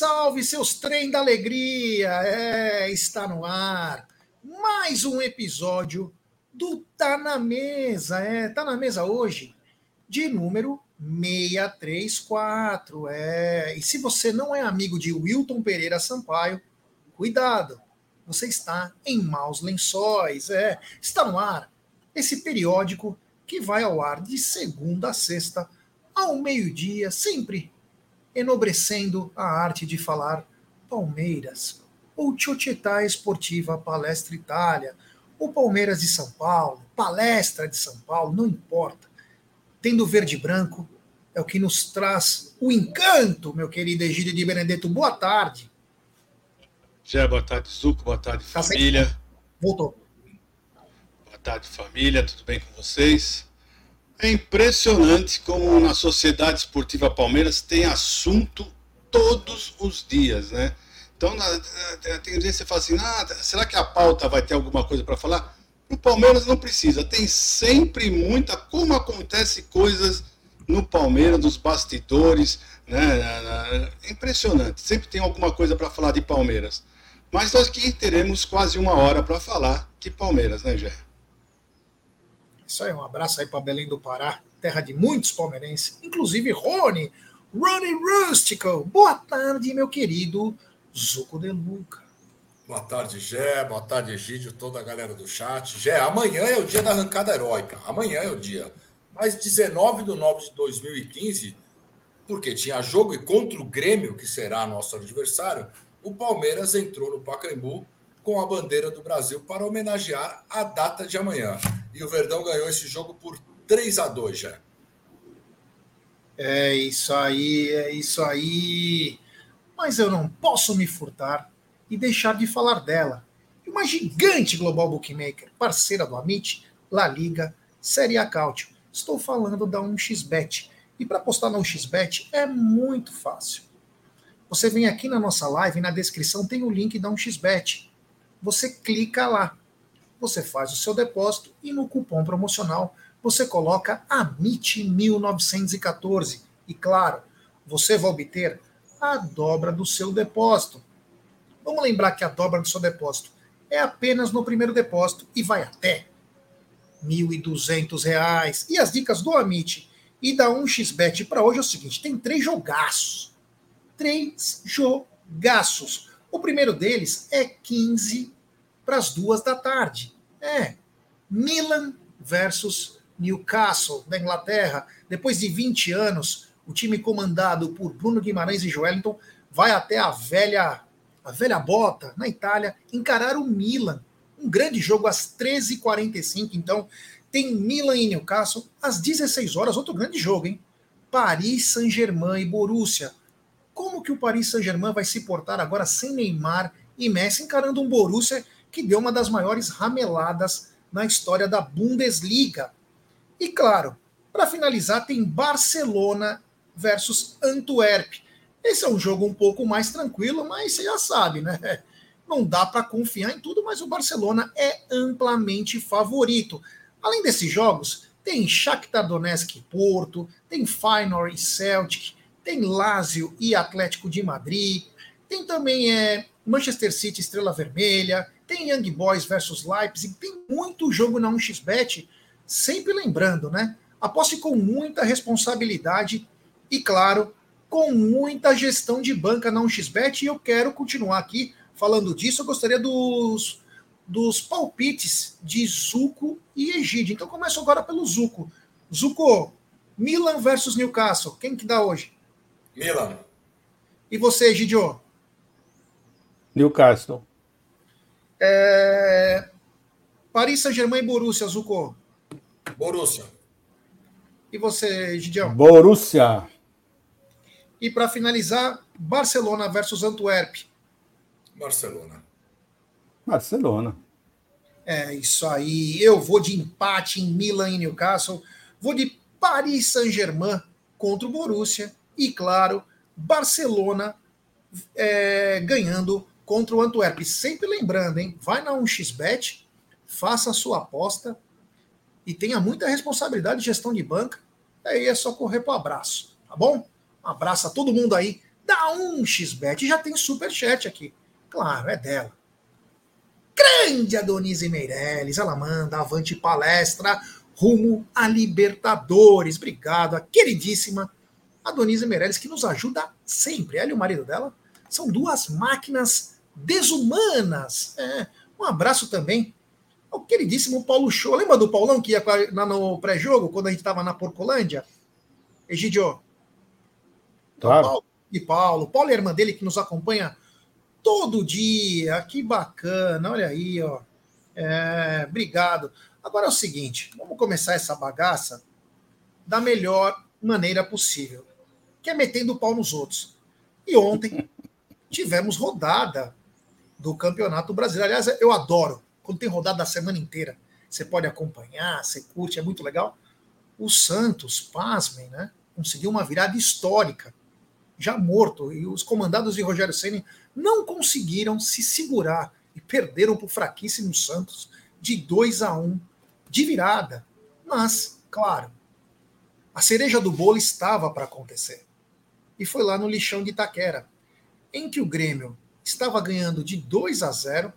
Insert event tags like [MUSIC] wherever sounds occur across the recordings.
salve, seus trem da alegria! É, está no ar mais um episódio do Tá na Mesa. É, tá na mesa hoje de número 634. É, e se você não é amigo de Wilton Pereira Sampaio, cuidado, você está em maus lençóis. É, está no ar esse periódico que vai ao ar de segunda a sexta, ao meio-dia, sempre enobrecendo a arte de falar Palmeiras, ou Ciocietà Esportiva Palestra Itália, ou Palmeiras de São Paulo, Palestra de São Paulo, não importa. Tendo verde e branco é o que nos traz o encanto, meu querido Egídio de Benedetto. Boa tarde. Já boa tarde, Zuco, boa tarde, tá família. Voltou. Boa tarde, família, tudo bem com vocês? É impressionante como na Sociedade Esportiva Palmeiras tem assunto todos os dias, né? Então, tem vezes você fala assim, ah, será que a pauta vai ter alguma coisa para falar? O Palmeiras não precisa, tem sempre muita, como acontece coisas no Palmeiras, nos bastidores, né? É impressionante, sempre tem alguma coisa para falar de Palmeiras. Mas nós aqui teremos quase uma hora para falar de Palmeiras, né, Gé? Isso aí, um abraço aí para Belém do Pará, terra de muitos palmeirenses, inclusive Rony, Rony Rustico. Boa tarde, meu querido Zuco de Luca. Boa tarde, Gé. Boa tarde, Egídio, toda a galera do chat. Gé, amanhã é o dia da arrancada heróica. Amanhã é o dia. Mas 19 de nove de 2015, porque tinha jogo e contra o Grêmio, que será nosso adversário, o Palmeiras entrou no Pacaembu com a bandeira do Brasil para homenagear a data de amanhã. E o Verdão ganhou esse jogo por 3 a 2 já. É isso aí, é isso aí. Mas eu não posso me furtar e deixar de falar dela. Uma gigante global bookmaker, parceira do Amit, La Liga, Série A Cautio. Estou falando da 1xBet. E para postar na 1xBet é muito fácil. Você vem aqui na nossa live, na descrição tem o link da 1xBet você clica lá. Você faz o seu depósito e no cupom promocional você coloca AMIT1914. E claro, você vai obter a dobra do seu depósito. Vamos lembrar que a dobra do seu depósito é apenas no primeiro depósito e vai até R$ 1.200. E as dicas do Amit e da 1xBet para hoje é o seguinte: tem três jogaços. Três jogaços. O primeiro deles é 15 para as duas da tarde. É Milan versus Newcastle, da Inglaterra. Depois de 20 anos, o time comandado por Bruno Guimarães e Joelinton vai até a velha, a velha bota, na Itália, encarar o Milan. Um grande jogo às 13h45. Então, tem Milan e Newcastle às 16 horas. Outro grande jogo, hein? Paris Saint-Germain e Borussia como que o Paris Saint-Germain vai se portar agora sem Neymar e Messi encarando um Borussia que deu uma das maiores rameladas na história da Bundesliga. E claro, para finalizar tem Barcelona versus Antwerp. Esse é um jogo um pouco mais tranquilo, mas você já sabe, né? Não dá para confiar em tudo, mas o Barcelona é amplamente favorito. Além desses jogos, tem Shakhtar Donetsk e Porto, tem Feyenoord e Celtic, tem Lazio e Atlético de Madrid, tem também é, Manchester City Estrela Vermelha, tem Young Boys versus Leipzig, tem muito jogo na 1xBet, sempre lembrando, né? Aposte com muita responsabilidade e, claro, com muita gestão de banca na 1xBet, e eu quero continuar aqui falando disso. Eu gostaria dos, dos palpites de Zuco e Egídio. Então começo agora pelo Zuco. Zuco, Milan versus Newcastle, quem que dá hoje? Milan. E você, Gidio? Newcastle. É... Paris Saint-Germain e Borussia, Zuko. Borussia. E você, Gidião? Borussia. E para finalizar, Barcelona versus Antwerp. Barcelona. Barcelona. É isso aí. Eu vou de empate em Milan e Newcastle. Vou de Paris Saint-Germain contra o Borussia e, claro, Barcelona é, ganhando contra o Antwerp. Sempre lembrando, hein? Vai na 1xBet, faça a sua aposta e tenha muita responsabilidade de gestão de banca. Aí é só correr para o abraço, tá bom? Um abraço a todo mundo aí Dá um xbet. Já tem superchat aqui. Claro, é dela. Grande Adonise Meirelles. Ela manda avante palestra rumo a Libertadores. Obrigado, a queridíssima Adonise Meirelles, que nos ajuda sempre. Ela e o marido dela são duas máquinas desumanas. É, um abraço também ao queridíssimo Paulo Show. Lembra do Paulão que ia no pré-jogo, quando a gente estava na Porcolândia? Egidio. Claro. Paulo e Paulo. Paulo é a irmã dele que nos acompanha todo dia. Que bacana. Olha aí, ó. É, obrigado. Agora é o seguinte, vamos começar essa bagaça da melhor maneira possível, que é metendo o pau nos outros. E ontem tivemos rodada do Campeonato Brasileiro. Aliás, eu adoro quando tem rodada a semana inteira. Você pode acompanhar, você curte, é muito legal. O Santos, pasmem, né? Conseguiu uma virada histórica, já morto, e os comandados de Rogério Ceni não conseguiram se segurar e perderam para o fraquíssimo Santos de 2 a 1 de virada. Mas, claro, a cereja do bolo estava para acontecer. E foi lá no lixão de Itaquera, em que o Grêmio estava ganhando de 2 a 0,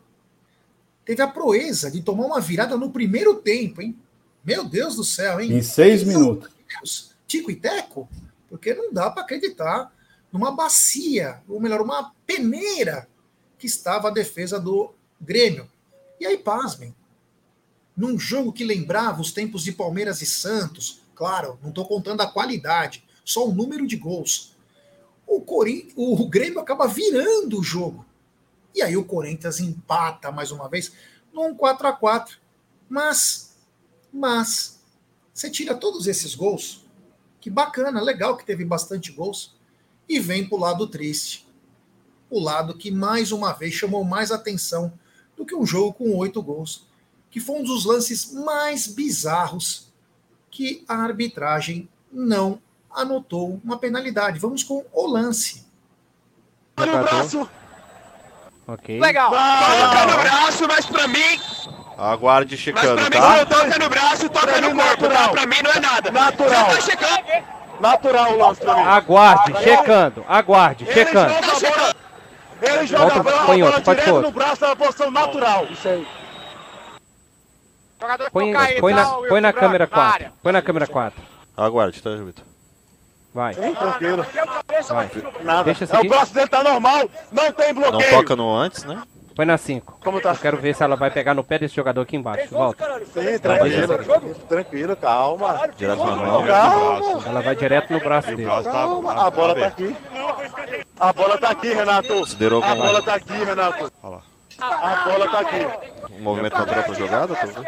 teve a proeza de tomar uma virada no primeiro tempo, hein? Meu Deus do céu, hein? Em seis minutos. Deus, Tico e Teco, porque não dá para acreditar numa bacia, ou melhor, uma peneira que estava a defesa do Grêmio. E aí, pasmem, num jogo que lembrava os tempos de Palmeiras e Santos, claro, não estou contando a qualidade, só o número de gols. O, Corin... o Grêmio acaba virando o jogo. E aí o Corinthians empata mais uma vez num 4 a 4 Mas, mas, você tira todos esses gols, que bacana, legal que teve bastante gols, e vem para o lado triste. O lado que mais uma vez chamou mais atenção do que um jogo com oito gols que foi um dos lances mais bizarros que a arbitragem não anotou uma penalidade. Vamos com o lance. Olha o braço! Ok. Legal! Toca no braço, mas pra mim. Aguarde checando, mas pra tá? mim, toca no braço, toca no corpo, tá? Pra mim não é nada. Natural. Você tá checando? Natural o lance pra mim. Aguarde, checando, aguarde, checando. Ele joga Volta, a bola, põe a bola outro, pode direto no braço na posição natural. Isso aí. Põe, põe na, põe na câmera Branco, 4. área. Põe na câmera 4. Aguarde, tá, Vitor? Vai, Sim, tranquilo. vai. Nada. Deixa É, aqui. o braço dele tá normal. Não tem Não bloqueio. toca no antes, né? Põe na 5. Como tá? Eu quero ver se ela vai pegar no pé desse jogador aqui embaixo. Volta. Sim, tranquilo. Tranquilo, calma. Direto na mão. Calma. Ela vai direto no braço dele. Calma. A bola tá aqui. A bola tá aqui, Renato. Considerou A bola tá aqui, Renato. Olha lá. A bola tá aqui. um movimento natural pra jogada? Tá vendo?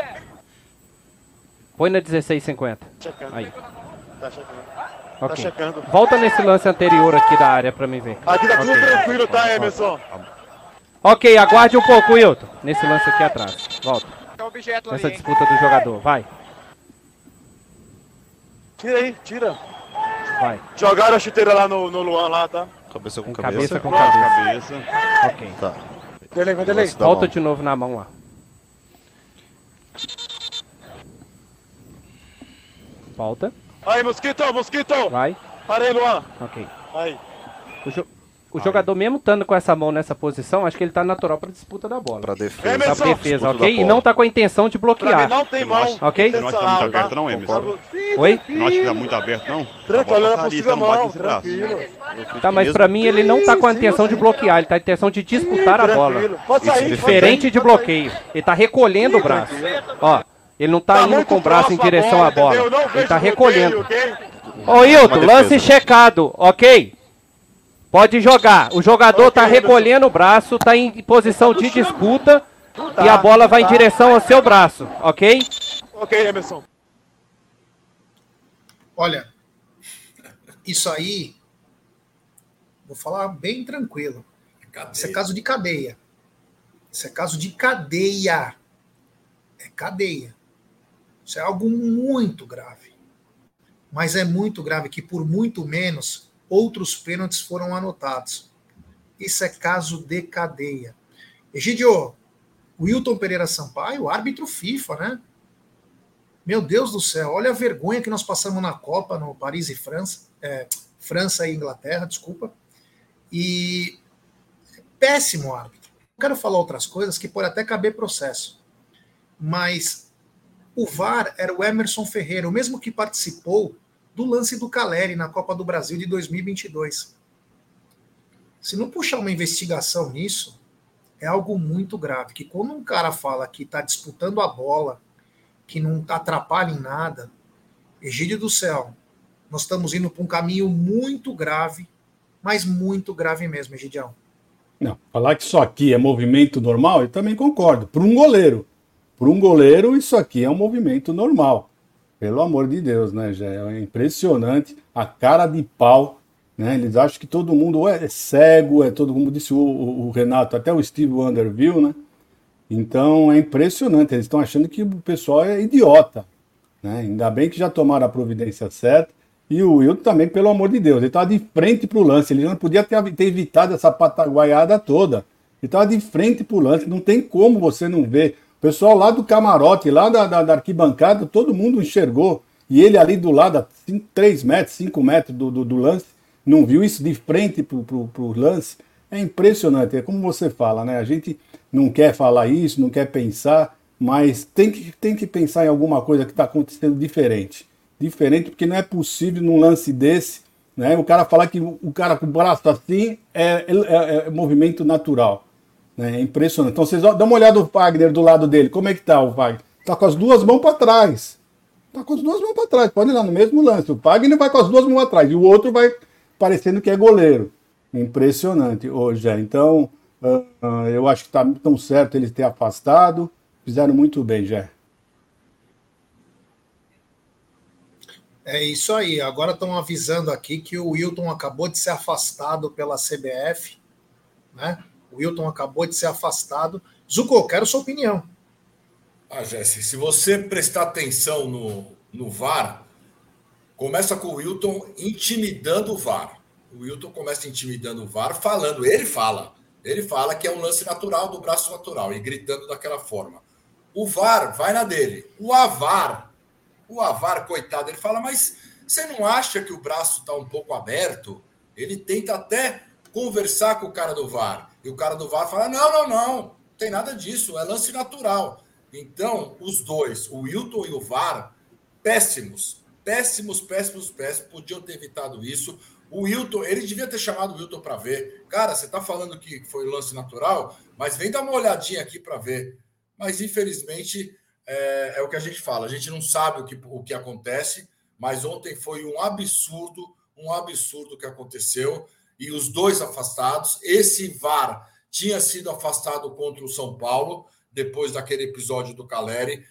Põe na 16,50. Checando. Aí. Tá checando. Tá Ok. checando. Volta nesse lance anterior aqui da área pra mim ver. Aqui tá tudo Ok. tranquilo, tá, Emerson? Ok, aguarde um pouco, Wilton. Nesse lance aqui atrás. Volta. Nessa hein? disputa do jogador. Vai, Tira aí, tira. vai. Jogaram a chuteira lá no, no Luan lá, tá? Cabeça com cabeça. cabeça com cabeça. Ok. Tá. Delay, vai delay. Volta mão. de novo na mão lá. Volta. Aí, Mosquito, Mosquito. Vai. Parei, Luan. Ok. Aí. O, jo- o jogador mesmo estando com essa mão nessa posição, acho que ele tá natural pra disputa da bola. Pra É, defesa. Pra Emerson, defesa, disputa ok? da E bola. não tá com a intenção de Pra bloquear. não tem mão. Ok? Não acho que tá muito aberto não, Emerson. Oi? Não acho que tá muito aberto não. Tranquilo, ali, possível mão. Tranquilo. Tá, mas pra mim ele não tá com a intenção de bloquear, ele tá com a intenção de disputar a bola. Tranquilo. Pode sair. pode Diferente de pode sair. bloqueio. Ele tá recolhendo o braço. Ó, ele não tá indo muito com o braço em direção à bola. entendeu? Ele tá recolhendo. Ô, Hilton, lance checado, ok? Pode jogar. O jogador tá recolhendo o braço, tá em posição de disputa e a bola vai em direção ao seu braço, ok? Ok, Emerson. Olha, isso aí, vou falar bem tranquilo. Isso é caso de cadeia. Isso é caso de cadeia. É cadeia. Isso é algo muito grave. Mas é muito grave que, por muito menos, outros pênaltis foram anotados. Isso é caso de cadeia. Egidio, Wilton Pereira Sampaio, árbitro FIFA, né? Meu Deus do céu, olha a vergonha que nós passamos na Copa, no Paris e França, é, França e Inglaterra, desculpa. E péssimo árbitro. Não quero falar outras coisas que pode até caber processo. Mas o VAR era o Emerson Ferreira, o mesmo que participou do lance do Caleri na Copa do Brasil de 2022. Se não puxar uma investigação nisso, é algo muito grave. Que quando um cara fala que está disputando a bola, que não atrapalha em nada, Egídio do céu, nós estamos indo para um caminho muito grave, mas muito grave mesmo, Egidião. Não, falar que isso aqui é movimento normal, eu também concordo. Para um goleiro. Para um goleiro, isso aqui é um movimento normal. Pelo amor de Deus, né, já É impressionante a cara de pau. Né? Eles acham que todo mundo é cego, é todo mundo, disse o, o, o Renato, até o Steve Wonder viu, né? Então é impressionante. Eles estão achando que o pessoal é idiota. Né? Ainda bem que já tomaram a providência certa. E o Wilton também, pelo amor de Deus, ele estava de frente para o lance. Ele não podia ter, ter evitado essa pataguaiada toda. Ele estava de frente para o lance. Não tem como você não ver. Pessoal lá do camarote, lá da, da, da arquibancada, todo mundo enxergou. E ele ali do lado, a 3 metros, 5 metros do, do, do, lance, não viu isso de frente para o lance. É impressionante. É como você fala, né? A gente não quer falar isso, não quer pensar, mas tem que, tem que pensar em alguma coisa que está acontecendo diferente diferente, porque não é possível num lance desse, né? O cara falar que o cara com o braço assim é, é, é movimento natural. Né? É impressionante. Então vocês dão uma olhada no Wagner do lado dele. Como é que tá o Wagner? Tá com as duas mãos para trás. Tá com as duas mãos para trás. Pode ir lá no mesmo lance. O Wagner vai com as duas mãos atrás e o outro vai parecendo que é goleiro. Impressionante hoje. Então, uh, uh, eu acho que tá tão certo eles ter afastado. Fizeram muito bem, Jé. É isso aí. Agora estão avisando aqui que o Wilton acabou de ser afastado pela CBF, né? O Wilton acabou de ser afastado. Zuko, quero sua opinião. Ah, Jesse, se você prestar atenção no, no VAR, começa com o Wilton intimidando o VAR. O Wilton começa intimidando o VAR, falando, ele fala, ele fala que é um lance natural do braço natural e gritando daquela forma. O VAR vai na dele. O AVAR o Avar, coitado, ele fala, mas você não acha que o braço está um pouco aberto? Ele tenta até conversar com o cara do VAR. E o cara do VAR fala: não, não, não, não tem nada disso, é lance natural. Então, os dois, o Wilton e o VAR, péssimos, péssimos, péssimos, péssimos, podiam ter evitado isso. O Wilton, ele devia ter chamado o Wilton para ver. Cara, você está falando que foi lance natural, mas vem dar uma olhadinha aqui para ver. Mas, infelizmente, é, é, o que a gente fala. A gente não sabe o que, o que acontece, mas ontem foi um absurdo, um absurdo que aconteceu. E os dois afastados. Esse VAR tinha sido afastado contra o São Paulo, depois daquele episódio do Caleri,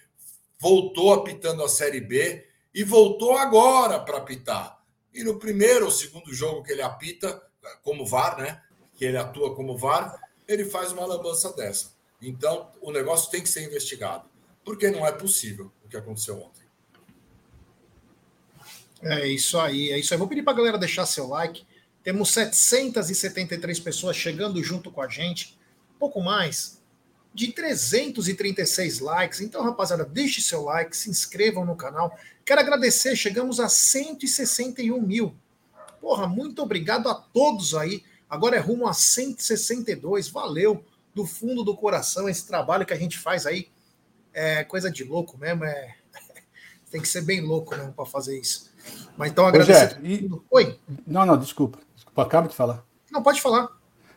voltou apitando a Série B e voltou agora para apitar. E no primeiro ou segundo jogo que ele apita, como VAR, né? Que ele atua como VAR, ele faz uma lambança dessa. Então, o negócio tem que ser investigado porque não é possível o que aconteceu ontem. É isso aí, é isso aí. Vou pedir para a galera deixar seu like. Temos 773 pessoas chegando junto com a gente, pouco mais de 336 likes. Então, rapaziada, deixe seu like, se inscrevam no canal. Quero agradecer, chegamos a 161 mil. Porra, muito obrigado a todos aí. Agora é rumo a 162. Valeu do fundo do coração esse trabalho que a gente faz aí é coisa de louco mesmo. É... [LAUGHS] Tem que ser bem louco mesmo para fazer isso. Mas então agradecer. E... Oi. Não, não, desculpa. Acaba de falar. Não, pode falar.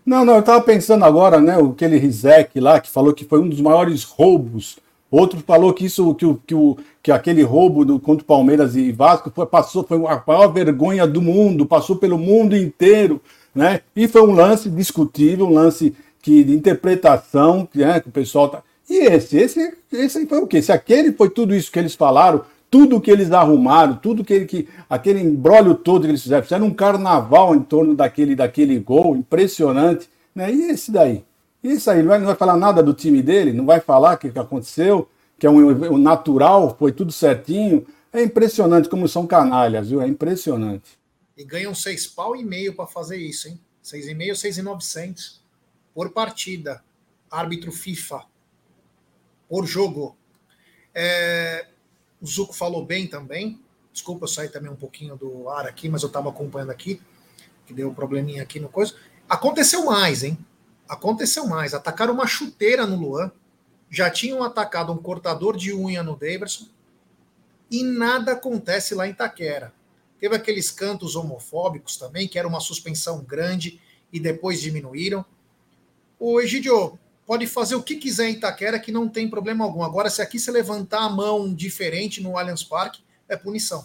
Não, não, eu estava pensando agora, né, aquele Rizek lá, que falou que foi um dos maiores roubos. Outro falou que isso, que, o, que, o, que aquele roubo do, contra o Palmeiras e Vasco foi, passou, foi a maior vergonha do mundo, passou pelo mundo inteiro, né? E foi um lance discutível, um lance que, de interpretação, né, que o pessoal tá. E esse, esse, esse foi o quê? Se aquele foi tudo isso que eles falaram, tudo que eles arrumaram, tudo que, que aquele embrólio todo que eles fizeram, fizeram um carnaval em torno daquele, daquele gol impressionante, né? E esse daí? Isso aí, não vai, não vai falar nada do time dele, não vai falar o que, que aconteceu, que é um, um natural, foi tudo certinho. É impressionante como são canalhas, viu? É impressionante. E ganham seis pau e meio para fazer isso, hein? Seis e meio, seis e novecentos por partida. Árbitro FIFA por jogo. É, o Zuco falou bem também. Desculpa, eu saí também um pouquinho do ar aqui, mas eu estava acompanhando aqui, que deu um probleminha aqui no coisa. Aconteceu mais, hein? Aconteceu mais. Atacaram uma chuteira no Luan. Já tinham atacado um cortador de unha no Daverson. E nada acontece lá em Itaquera. Teve aqueles cantos homofóbicos também, que era uma suspensão grande e depois diminuíram. O Egidio pode fazer o que quiser em Itaquera que não tem problema algum. Agora, se aqui você levantar a mão diferente no Allianz Parque, é punição.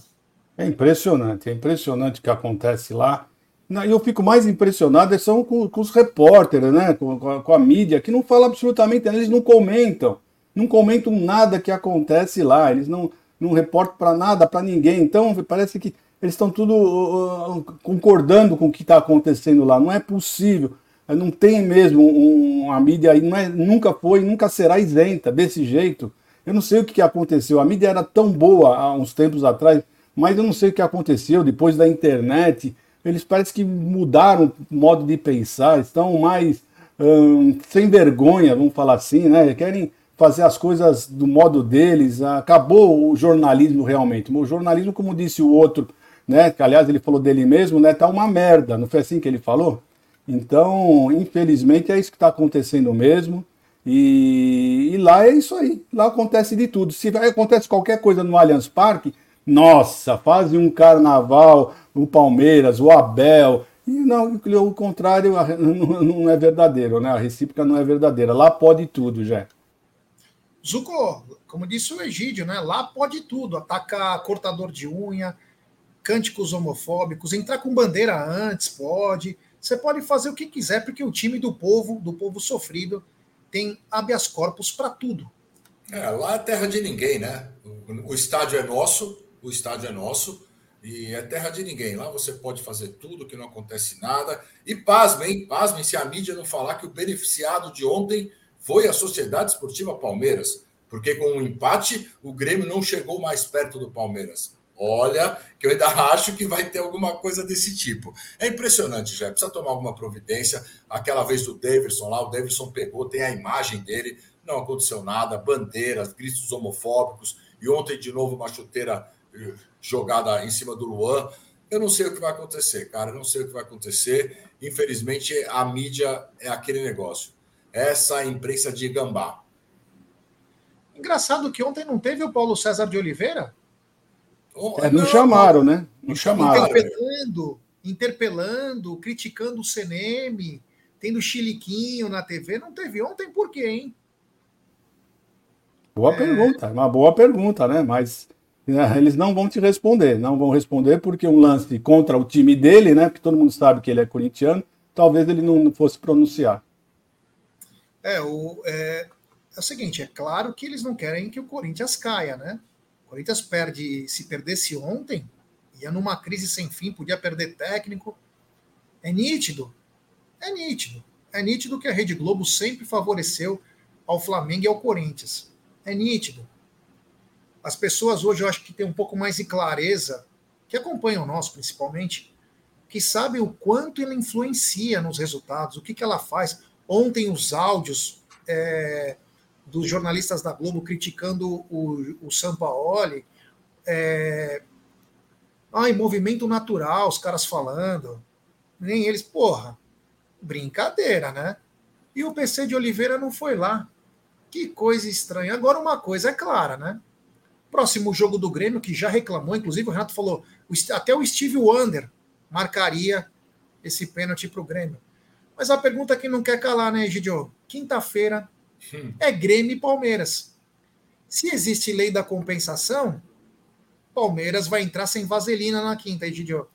É impressionante, é impressionante o que acontece lá. E eu fico mais impressionado são com, com os repórteres, né? Com, com, a, com, a, mídia, que não fala absolutamente nada, eles não comentam. Não comentam nada que acontece lá. Eles não, não reportam para nada, para ninguém. Então, parece que eles estão tudo uh, concordando com o que está acontecendo lá. Não é possível. Não tem mesmo um, uma mídia, não é, nunca foi, nunca será isenta desse jeito. Eu não sei o que, aconteceu. A mídia era tão boa há uns tempos atrás, mas eu não sei o que aconteceu depois da internet eles parecem que mudaram o modo de pensar, estão mais hum, sem vergonha, vamos falar assim, né? Querem fazer as coisas do modo deles. Acabou o jornalismo realmente. O jornalismo, como disse o outro, né? Que aliás ele falou dele mesmo, né? Tá uma merda. Não foi assim que ele falou? Então, infelizmente, é isso que está acontecendo mesmo. E, e, lá é isso aí. Lá acontece de tudo. Se acontece qualquer coisa no Allianz Parque, nossa, fazem um carnaval, o Palmeiras, o Abel. E não, o contrário [LAUGHS] não é verdadeiro, né? A recíproca não é verdadeira. Lá pode tudo, já. Zuko, como disse o Egídio, né? Lá pode tudo. Atacar cortador de unha, cânticos homofóbicos, entrar com bandeira antes, pode. Você pode fazer o que quiser, porque o time do povo, do povo sofrido, tem habeas corpus para tudo. É, lá é terra de ninguém, né? O estádio é nosso, o estádio é nosso e é terra de ninguém. Lá você pode fazer tudo, que não acontece nada. E pasmem, pasmem se a mídia não falar que o beneficiado de ontem foi a Sociedade Esportiva Palmeiras, porque com o um empate o Grêmio não chegou mais perto do Palmeiras. Olha, que eu ainda [LAUGHS] acho que vai ter alguma coisa desse tipo. É impressionante, já. Precisa tomar alguma providência. Aquela vez do Davidson lá, o Davidson pegou, tem a imagem dele, não aconteceu nada, bandeiras, gritos homofóbicos, e ontem de novo uma chuteira jogada em cima do Luan. Eu não sei o que vai acontecer, cara. Eu não sei o que vai acontecer. Infelizmente, a mídia é aquele negócio. Essa imprensa de gambá. Engraçado que ontem não teve o Paulo César de Oliveira? É, não, não chamaram, né? Não chamaram. Interpelando, interpelando, criticando o CNM, tendo chiliquinho na TV. Não teve ontem por quê, hein? Boa é... pergunta, uma boa pergunta, né? Mas né, eles não vão te responder, não vão responder porque um lance contra o time dele, né? Porque todo mundo sabe que ele é corintiano, talvez ele não fosse pronunciar. É, o, é, é o seguinte, é claro que eles não querem que o Corinthians caia, né? Corinthians perde, se perdesse ontem, ia numa crise sem fim, podia perder técnico. É nítido, é nítido. É nítido que a Rede Globo sempre favoreceu ao Flamengo e ao Corinthians. É nítido. As pessoas hoje eu acho que têm um pouco mais de clareza, que acompanham nós principalmente, que sabem o quanto ele influencia nos resultados, o que, que ela faz. Ontem os áudios é, dos jornalistas da Globo criticando o, o Sampaoli. É, ai, movimento natural, os caras falando. Nem eles, porra, brincadeira, né? E o PC de Oliveira não foi lá. Que coisa estranha. Agora, uma coisa é clara, né? Próximo jogo do Grêmio, que já reclamou, inclusive o Renato falou, até o Steve Wonder marcaria esse pênalti para o Grêmio. Mas a pergunta que não quer calar, né, Gidio? Quinta-feira hum. é Grêmio e Palmeiras. Se existe lei da compensação, Palmeiras vai entrar sem vaselina na quinta, Gidio.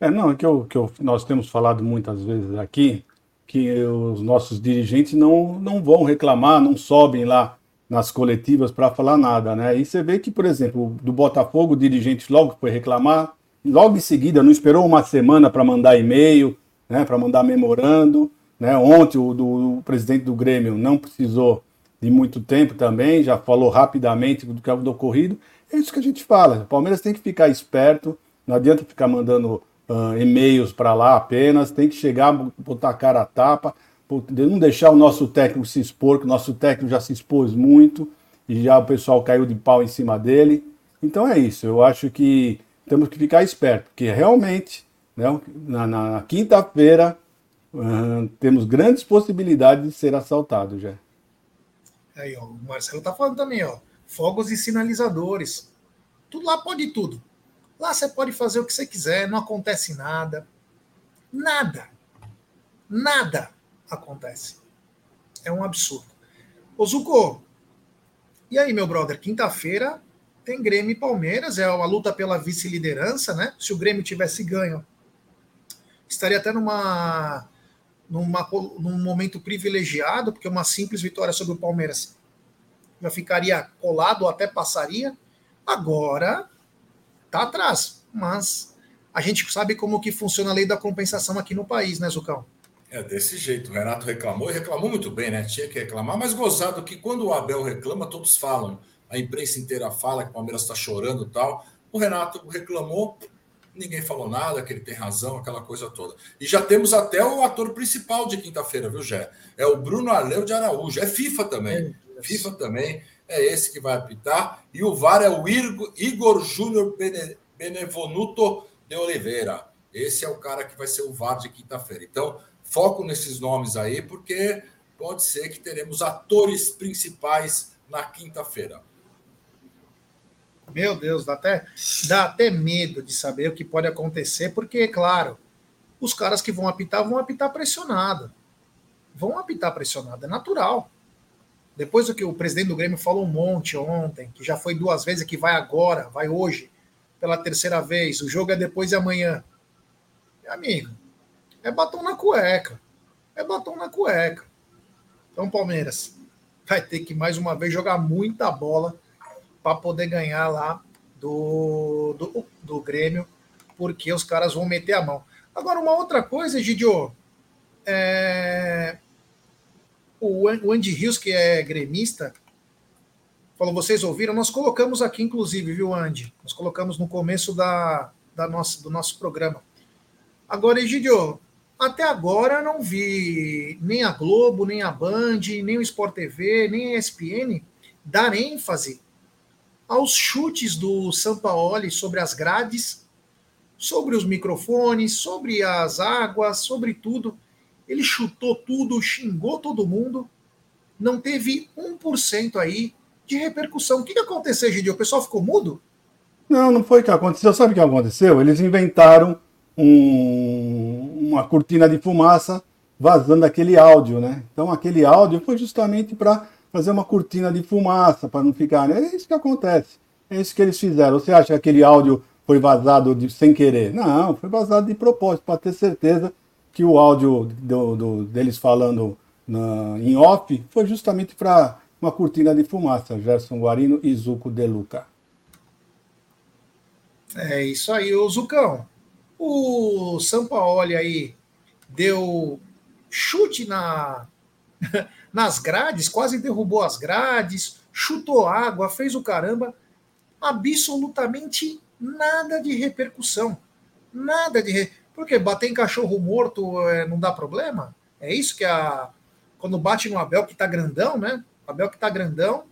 É, não, é que, eu, que eu, nós temos falado muitas vezes aqui que os nossos dirigentes não, não vão reclamar, não sobem lá nas coletivas para falar nada, né? E você vê que, por exemplo, do Botafogo, o dirigente logo foi reclamar, logo em seguida, não esperou uma semana para mandar e-mail, né? Para mandar memorando, né? Ontem o, do, o presidente do Grêmio não precisou de muito tempo também, já falou rapidamente do que é do ocorrido. É isso que a gente fala. O Palmeiras tem que ficar esperto, não adianta ficar mandando uh, e-mails para lá apenas, tem que chegar, botar a cara a tapa não deixar o nosso técnico se expor, que o nosso técnico já se expôs muito e já o pessoal caiu de pau em cima dele. Então é isso, eu acho que temos que ficar esperto, porque realmente, né, na, na quinta-feira, temos grandes possibilidades de ser assaltado já. Aí, ó, o Marcelo tá falando também, ó. Fogos e sinalizadores. Tudo lá pode tudo. Lá você pode fazer o que você quiser, não acontece nada. Nada. Nada acontece. É um absurdo. Ô Zuko, e aí, meu brother? Quinta-feira tem Grêmio e Palmeiras, é a luta pela vice-liderança, né? Se o Grêmio tivesse ganho, estaria até numa, numa, num momento privilegiado, porque uma simples vitória sobre o Palmeiras já ficaria colado ou até passaria. Agora tá atrás, mas a gente sabe como que funciona a lei da compensação aqui no país, né, Zucão? É desse jeito. O Renato reclamou e reclamou muito bem, né? Tinha que reclamar, mas gozado que quando o Abel reclama, todos falam. A imprensa inteira fala que o Palmeiras está chorando e tal. O Renato reclamou, ninguém falou nada, que ele tem razão, aquela coisa toda. E já temos até o ator principal de quinta-feira, viu, Jé? É o Bruno Arleu de Araújo. É FIFA também. É FIFA também. É esse que vai apitar. E o VAR é o Igor Júnior Benevoluto de Oliveira. Esse é o cara que vai ser o VAR de quinta-feira. Então, foco nesses nomes aí, porque pode ser que teremos atores principais na quinta-feira. Meu Deus, dá até, dá até medo de saber o que pode acontecer, porque, claro, os caras que vão apitar vão apitar pressionado. Vão apitar pressionado, é natural. Depois do que o presidente do Grêmio falou um monte ontem, que já foi duas vezes, que vai agora, vai hoje, pela terceira vez, o jogo é depois de amanhã. Meu amigo, é batom na cueca. É batom na cueca. Então, Palmeiras vai ter que mais uma vez jogar muita bola para poder ganhar lá do, do, do, Grêmio, porque os caras vão meter a mão. Agora, uma outra coisa, Gidio, é... o, Andy Rios, que é gremista, falou: vocês ouviram? Nós colocamos aqui, inclusive, viu, Andy? Nós colocamos no começo da, da nossa, do nosso programa. Agora, Egidio, até agora não vi nem a Globo, nem a Band, nem o Sport TV, nem a ESPN dar ênfase aos chutes do Sampaoli sobre as grades, sobre os microfones, sobre as águas, sobre tudo. Ele chutou tudo, xingou todo mundo, não teve 1% aí de repercussão. O que, aconteceu, Gidio? O pessoal ficou mudo? Não, não foi o que aconteceu. Sabe o que aconteceu? Eles inventaram um, uma cortina de fumaça vazando aquele áudio, né? Então aquele áudio foi justamente para fazer uma cortina de fumaça, para não ficar. Né? É isso que acontece. É isso que eles fizeram. Você acha que aquele áudio foi vazado de, sem querer? Não, foi vazado de propósito, para ter certeza que o áudio do, do, deles falando na, em off foi justamente para uma cortina de fumaça. Gerson Guarino e Zuco De Luca. É isso aí, o Zucão. O Sampaoli aí deu chute na, [LAUGHS] nas grades, quase derrubou as grades, chutou água, fez o caramba. Absolutamente nada de repercussão. Nada de. Re... Porque bater em cachorro morto é, não dá problema? É isso que a. Quando bate no Abel que tá grandão, né? Abel que tá grandão,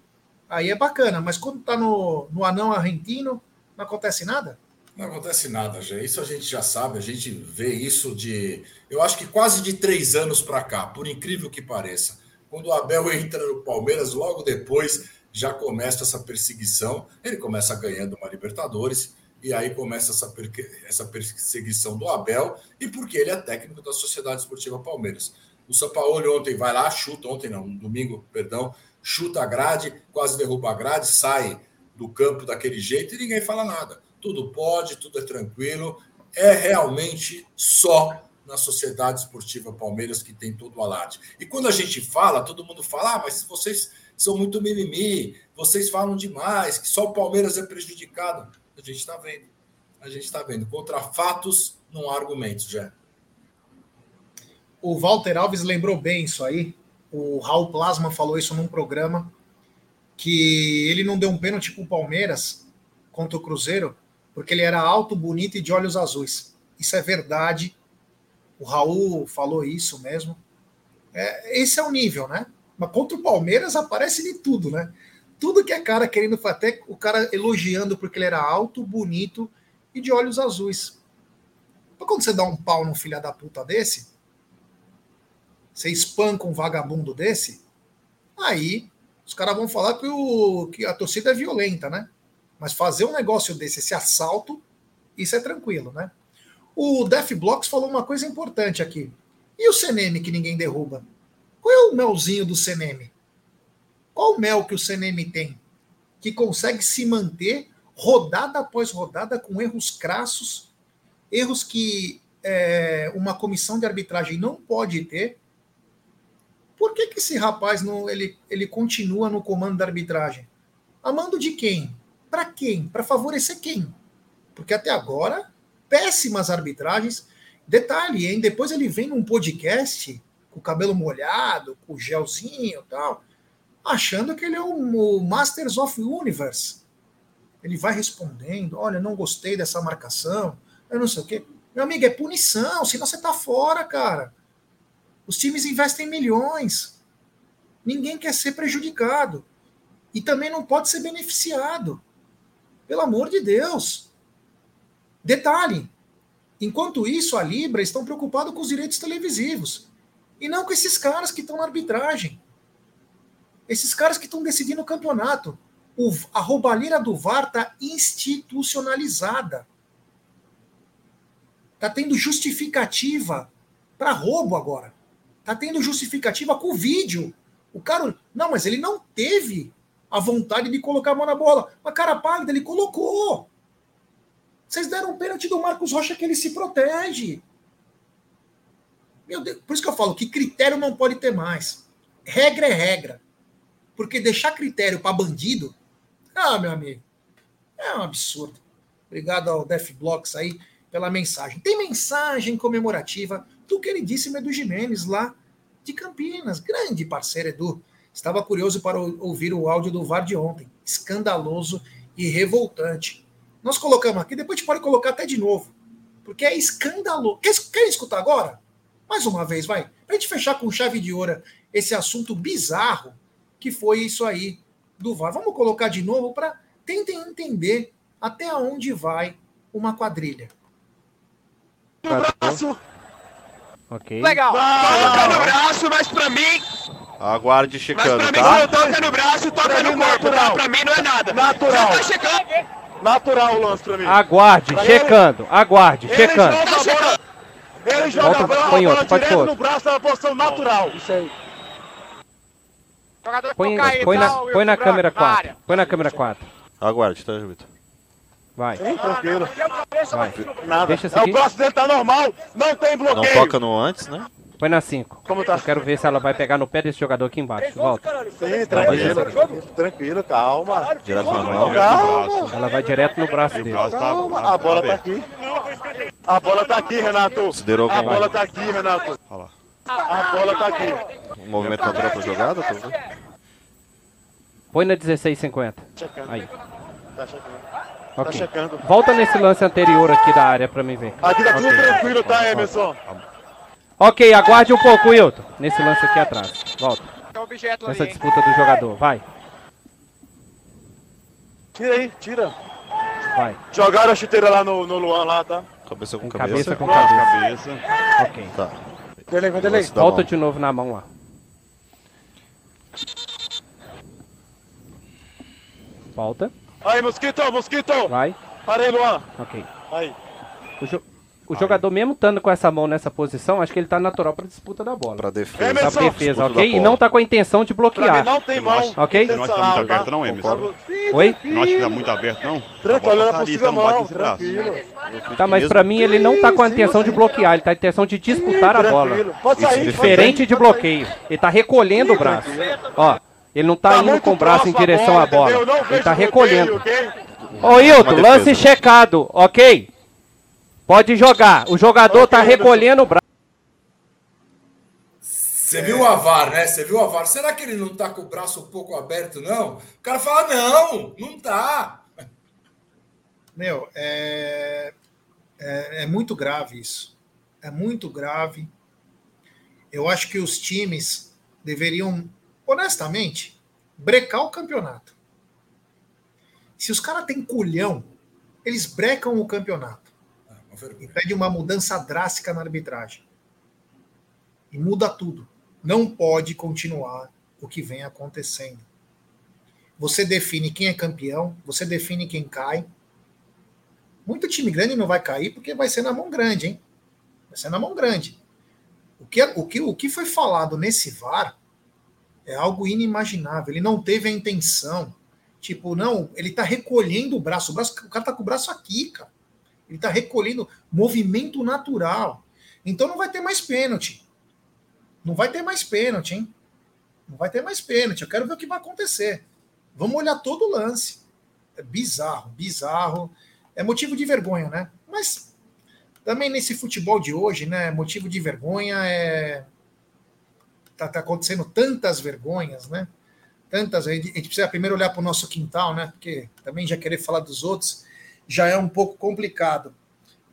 aí é bacana. Mas quando tá no, no anão argentino, não acontece nada? Não acontece nada, já. Isso a gente já sabe, a gente vê isso de. Eu acho que quase de três anos para cá, por incrível que pareça. Quando o Abel entra no Palmeiras, logo depois já começa essa perseguição. Ele começa ganhando uma Libertadores, e aí começa essa, essa perseguição do Abel, e porque ele é técnico da Sociedade Esportiva Palmeiras. O São Paulo ontem vai lá, chuta, ontem não, domingo, perdão, chuta a grade, quase derruba a grade, sai do campo daquele jeito e ninguém fala nada tudo pode, tudo é tranquilo. É realmente só na Sociedade Esportiva Palmeiras que tem todo o alarde. E quando a gente fala, todo mundo fala: ah, mas vocês são muito mimimi, vocês falam demais, que só o Palmeiras é prejudicado. A gente está vendo. A gente está vendo. Contra fatos, não há argumentos, já. O Walter Alves lembrou bem isso aí. O Raul Plasma falou isso num programa que ele não deu um pênalti para o Palmeiras contra o Cruzeiro porque ele era alto, bonito e de olhos azuis. Isso é verdade. O Raul falou isso mesmo. É, esse é o nível, né? Mas contra o Palmeiras aparece de tudo, né? Tudo que é cara querendo, até o cara elogiando porque ele era alto, bonito e de olhos azuis. Mas quando você dá um pau num filho da puta desse, você espanca um vagabundo desse, aí os caras vão falar que, o, que a torcida é violenta, né? Mas fazer um negócio desse, esse assalto, isso é tranquilo, né? O Def Blocks falou uma coisa importante aqui. E o CNM que ninguém derruba? Qual é o melzinho do CNM? Qual o mel que o CNM tem? Que consegue se manter rodada após rodada com erros crassos, erros que é, uma comissão de arbitragem não pode ter. Por que, que esse rapaz não, ele, ele continua no comando da arbitragem? A mando de quem? Para quem? Para favorecer quem? Porque até agora, péssimas arbitragens. Detalhe, hein? Depois ele vem num podcast com o cabelo molhado, com o gelzinho e tal, achando que ele é o Masters of Universe. Ele vai respondendo: olha, não gostei dessa marcação, eu não sei o quê. Meu amigo, é punição, senão você tá fora, cara. Os times investem milhões. Ninguém quer ser prejudicado. E também não pode ser beneficiado. Pelo amor de Deus. Detalhe: enquanto isso, a Libra estão preocupados com os direitos televisivos. E não com esses caras que estão na arbitragem. Esses caras que estão decidindo o campeonato. O, a roubalheira do VAR está institucionalizada. Está tendo justificativa para roubo agora. Está tendo justificativa com o vídeo. O cara. Não, mas ele não teve a vontade de colocar a mão na bola. Mas cara pálida, ele colocou. Vocês deram um pênalti do Marcos Rocha que ele se protege. Meu Deus, por isso que eu falo que critério não pode ter mais. Regra é regra. Porque deixar critério para bandido, ah, meu amigo, é um absurdo. Obrigado ao Def Blocks aí pela mensagem. Tem mensagem comemorativa do queridíssimo Edu Jimenez lá de Campinas, grande parceiro Edu. Estava curioso para ouvir o áudio do VAR de ontem. Escandaloso e revoltante. Nós colocamos aqui, depois a gente pode colocar até de novo. Porque é escandaloso. Quer, quer escutar agora? Mais uma vez, vai. Para a gente fechar com chave de ouro esse assunto bizarro que foi isso aí do VAR. Vamos colocar de novo para tentem entender até onde vai uma quadrilha. No braço. Ok. Legal. Toca no braço, mas pra mim. Aguarde Mas checando, pra mim, tá? quando toca no braço, toca no mim, corpo, tá? Pra mim não é nada. Natural. Você tá checando. Natural o lance pra mim. Aguarde, Pra checando, aguarde, Ele checando. joga a bola. Ele joga Volta, a bola, põe a bola outro, pode direto no braço, é uma posição natural. Isso aí. Jogador Põe, põe na, põe na câmera na área. 4. Põe na câmera 4. Aguarde, tá, Vitor? Vai. Sim, tranquilo. Vai. Nada. Deixa É, o braço dele tá normal. Não tem Não bloqueio. toca no antes, né? Põe na 5. Como tá? Eu quero ver se ela vai pegar no pé desse jogador aqui embaixo. Volta. Sim, tranquilo. Tranquilo, calma. Direto na mão. Calma. Ela vai direto no braço o dele. tá. Calma. A bola tá aqui. A bola tá aqui, Renato. Considerou A bola tá aqui, Renato. Olha lá. A bola tá aqui. um movimento natural pra jogada, tá vendo? Põe na 16,50. Checando. Aí. Tá checando. Tá Ok. checando. Volta nesse lance anterior aqui da área pra mim ver. Aqui tá tudo tranquilo, tá, Emerson? Ok, aguarde um pouco, Wilton. Nesse lance aqui atrás. Volta. Ali, Nessa disputa do jogador. Vai, Tira aí, tira. vai. Jogaram a chuteira lá no, no Luan lá, tá? Cabeça com Cabeça cabeça. com cabeça. Cabeça. Ok. Tá. Delay, vai delay. Volta de novo na mão lá. Volta. Aí, Mosquito, Mosquito. Vai. Para aí, Luan. Ok. Aí. O, jo- o jogador mesmo estando com essa mão nessa posição, acho que ele tá natural pra disputa da bola. Pra defesa. pra Emerson, defesa, disputa ok? E não tá com a intenção de Pra mim bloquear. não tem mão. Ok? Eu não acho que tá muito aberto, não, Emerson. Oi? Não acho que tá muito aberto, não. Tranquilo, não bate mão. Tranquilo. Tá, mas pra mim ele não tá com a intenção de bloquear, ele tá com a intenção de disputar a bola. Diferente de bloqueio. Ele tá recolhendo o braço. Ó, ele não tá, Tá indo com o braço em direção à bola. entendeu? Ele tá recolhendo. Ô, Hilton, lance defesa. checado, ok? Pode jogar. O jogador tá Ok, recolhendo o braço. Você viu o Avar, né? Você viu o Avar? Será que ele não tá com o braço um pouco aberto, não? O cara fala, não, não tá. Meu, é, é, é muito grave isso. É muito grave. Eu acho que os times deveriam, honestamente, brecar o campeonato. Se os caras têm culhão, eles brecam o campeonato e pedem uma mudança drástica na arbitragem. E muda tudo. Não pode continuar o que vem acontecendo. Você define quem é campeão, você define quem cai. Muito time grande não vai cair porque vai ser na mão grande, hein? Vai ser na mão grande. O que, o que, o que foi falado nesse VAR é algo inimaginável. Ele não teve a intenção. Tipo, não, ele tá recolhendo o braço. O, braço, o cara tá com o braço aqui, cara. Ele tá recolhendo movimento natural. Então não vai ter mais pênalti. Não vai ter mais pênalti, hein? Não vai ter mais pênalti. Eu quero ver o que vai acontecer. Vamos olhar todo o lance. É bizarro, bizarro. É motivo de vergonha, né? Mas também nesse futebol de hoje, né? Motivo de vergonha é. Tá, tá acontecendo tantas vergonhas, né? Tantas. A gente precisa primeiro olhar para o nosso quintal, né? Porque também já querer falar dos outros já é um pouco complicado.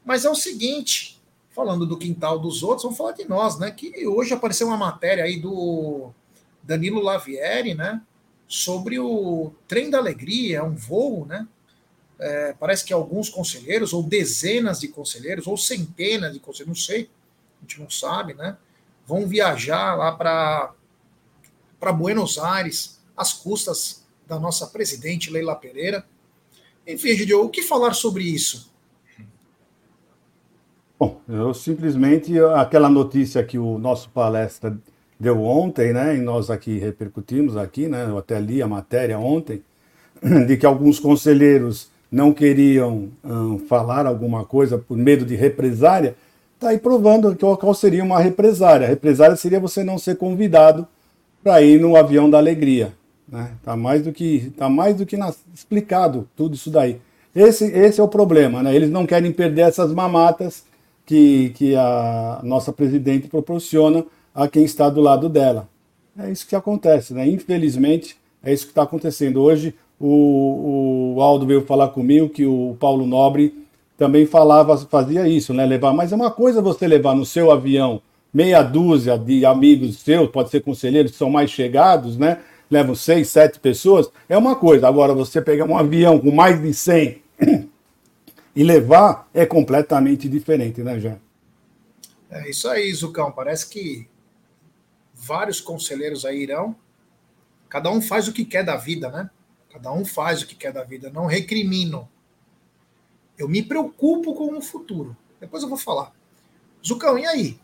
Mas é o seguinte, falando do quintal dos outros, vamos falar de nós, né? Que hoje apareceu uma matéria aí do Danilo Lavieri, né? Sobre o trem da alegria, um voo, né? É, parece que alguns conselheiros, ou dezenas de conselheiros, ou centenas de conselheiros, não sei, a gente não sabe, né? Vão viajar lá para Buenos Aires, às custas da nossa presidente Leila Pereira. Enfim, Gidio, o que falar sobre isso? Bom, eu simplesmente, aquela notícia que o nosso palestra deu ontem, né, e nós aqui repercutimos aqui, né, eu até li a matéria ontem, [CLEARS THROAT] de que alguns conselheiros não queriam hum, falar alguma coisa por medo de represária, está aí provando que qual seria uma represária. A represária seria você não ser convidado para ir no avião da alegria. Né? Tá mais do que tá mais do que na, explicado tudo isso daí. Esse, esse é o problema, né? Eles não querem perder essas mamatas que, que a nossa presidente proporciona a quem está do lado dela. É isso que acontece, né? Infelizmente, é isso que está acontecendo. Hoje, o, o Aldo veio falar comigo que o Paulo Nobre também falava, fazia isso, né? Levar, mas é uma coisa você levar no seu avião meia dúzia de amigos seus, pode ser conselheiros que são mais chegados, né? Levam seis, sete pessoas, é uma coisa. Agora, você pegar um avião com mais de 100 e levar é completamente diferente, né, Jean? É isso aí, Zucão. Parece que vários conselheiros aí irão. Cada um faz o que quer da vida, né? Cada um faz o que quer da vida. Não recrimino. Eu me preocupo com o futuro. Depois eu vou falar. Zucão, e aí?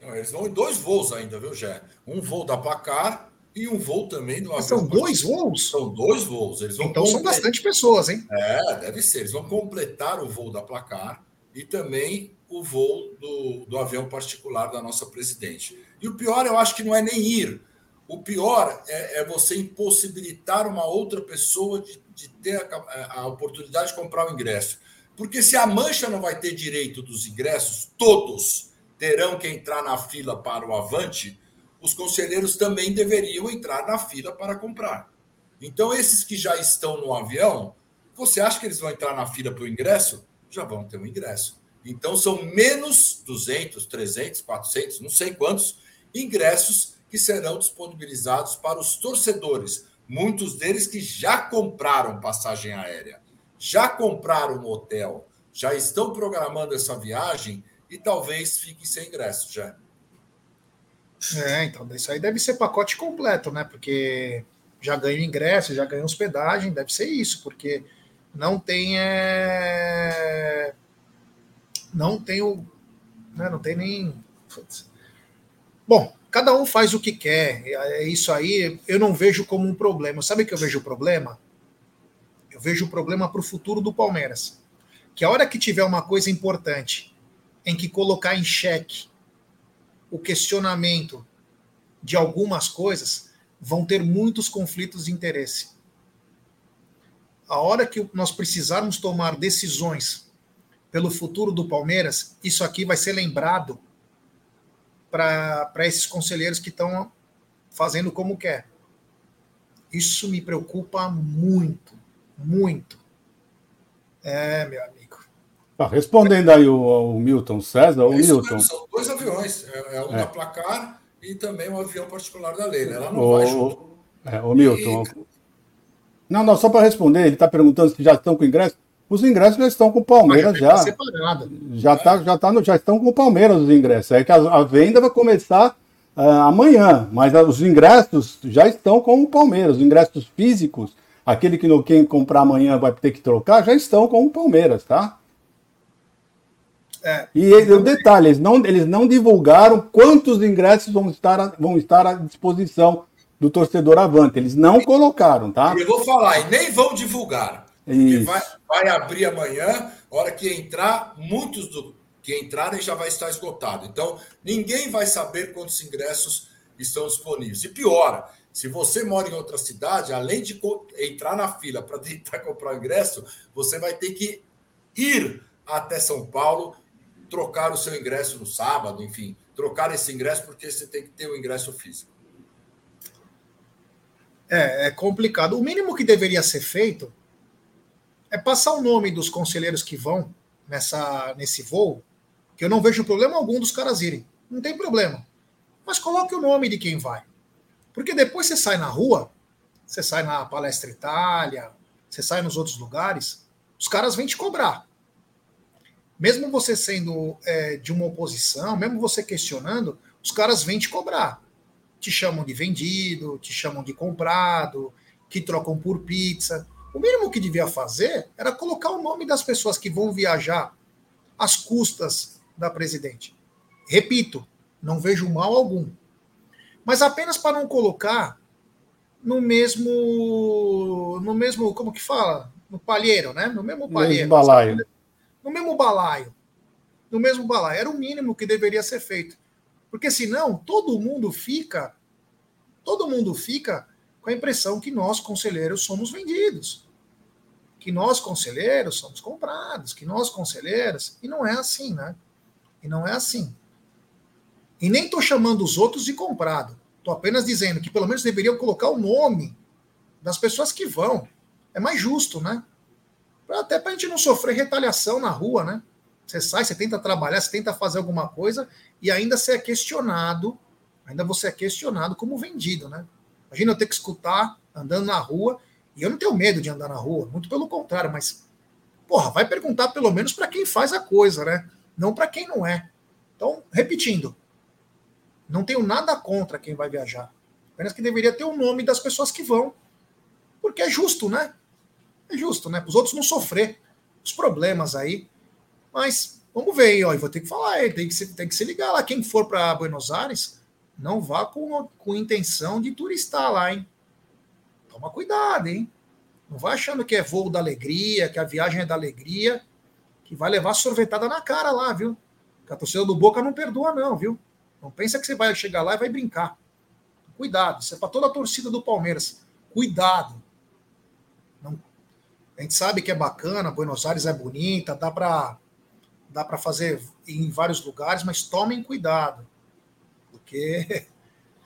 Eles vão em dois voos ainda, viu, Jé? Um voo da Placar e um voo também do avião. São dois voos? São dois voos. Eles vão então são bastante pessoas, hein? É, deve ser. Eles vão completar o voo da Placar e também o voo do, do avião particular da nossa presidente. E o pior, eu acho que não é nem ir. O pior é, é você impossibilitar uma outra pessoa de, de ter a, a oportunidade de comprar o ingresso. Porque se a Mancha não vai ter direito dos ingressos, todos terão que entrar na fila para o Avante os conselheiros também deveriam entrar na fila para comprar. Então, esses que já estão no avião, você acha que eles vão entrar na fila para o ingresso? Já vão ter um ingresso. Então, são menos 200, 300, 400, não sei quantos ingressos que serão disponibilizados para os torcedores. Muitos deles que já compraram passagem aérea, já compraram hotel, já estão programando essa viagem e talvez fiquem sem ingresso já. É, então, isso aí deve ser pacote completo, né? Porque já ganha ingresso, já ganha hospedagem, deve ser isso, porque não tem. É... Não tem o. Né, não tem nem. Bom, cada um faz o que quer. É isso aí eu não vejo como um problema. Sabe que eu vejo o problema? Eu vejo o problema para o futuro do Palmeiras. Que a hora que tiver uma coisa importante em que colocar em xeque o questionamento de algumas coisas, vão ter muitos conflitos de interesse. A hora que nós precisarmos tomar decisões pelo futuro do Palmeiras, isso aqui vai ser lembrado para esses conselheiros que estão fazendo como quer. Isso me preocupa muito, muito. É, meu amigo. Tá respondendo aí o, o Milton César, o é Milton. São dois aviões, é, é um é. da placar e também um avião particular da Leila. Ela não o, vai junto. É, o Milton. E... Não, não, só para responder, ele está perguntando se já estão com ingresso. Os ingressos já estão com o Palmeiras já. Já, tá, já, tá no, já estão com o Palmeiras os ingressos. É que a, a venda vai começar ah, amanhã, mas os ingressos já estão com o Palmeiras. Os ingressos físicos, aquele que não quem comprar amanhã vai ter que trocar, já estão com o Palmeiras, tá? É, E o detalhe, eles não, eles não divulgaram quantos ingressos vão estar, vão estar à disposição do torcedor Avante. Eles não colocaram, tá? Eu vou falar, e nem vão divulgar. Porque vai, vai abrir amanhã, hora que entrar, muitos do que entrarem já vai estar esgotado. Então, ninguém vai saber quantos ingressos estão disponíveis. E pior, se você mora em outra cidade, além de entrar na fila para [LAUGHS] tentar comprar o ingresso, você vai ter que ir até São Paulo, trocar o seu ingresso no sábado, enfim, trocar esse ingresso porque você tem que ter o ingresso físico. É, é complicado. O mínimo que deveria ser feito é passar o nome dos conselheiros que vão nessa, nesse voo, que eu não vejo problema algum dos caras irem. Não tem problema. Mas coloque o nome de quem vai. Porque depois você sai na rua, você sai na Palestra Itália, você sai nos outros lugares, os caras vêm te cobrar. Mesmo você sendo é, de uma oposição, mesmo você questionando, os caras vêm te cobrar te chamam de vendido, te chamam de comprado, que trocam por pizza. O mínimo que devia fazer era colocar o nome das pessoas que vão viajar às custas da presidente. Repito, não vejo mal algum. Mas apenas para não colocar no mesmo no mesmo, como que fala? No palheiro, né? No mesmo No palheiro. balaio. No mesmo balaio. No mesmo balaio. Era o mínimo que deveria ser feito. Porque senão todo mundo fica, todo mundo fica com a impressão que nós, conselheiros, somos vendidos. Que nós, conselheiros, somos comprados, que nós, conselheiros. E não é assim, né? E não é assim. E nem estou chamando os outros de comprado. Estou apenas dizendo que pelo menos deveriam colocar o nome das pessoas que vão. É mais justo, né? Até para a gente não sofrer retaliação na rua, né? Você sai, você tenta trabalhar, você tenta fazer alguma coisa e ainda você é questionado, ainda você é questionado como vendido, né? Imagina eu ter que escutar andando na rua, e eu não tenho medo de andar na rua, muito pelo contrário, mas porra, vai perguntar pelo menos para quem faz a coisa, né? Não para quem não é. Então, repetindo, não tenho nada contra quem vai viajar. Apenas que deveria ter o nome das pessoas que vão. Porque é justo, né? É justo, né? Para os outros não sofrer os problemas aí. Mas vamos ver aí, ó. Eu vou ter que falar aí, tem que se, tem que se ligar lá. Quem for para Buenos Aires, não vá com, com intenção de turistar lá, hein? Toma cuidado, hein? Não vai achando que é voo da alegria, que a viagem é da alegria, que vai levar sorvetada na cara lá, viu? Que a torcida do Boca não perdoa, não, viu? Não pensa que você vai chegar lá e vai brincar. Cuidado, isso é para toda a torcida do Palmeiras. Cuidado. A gente sabe que é bacana, Buenos Aires é bonita, dá para dá para fazer em vários lugares, mas tomem cuidado, porque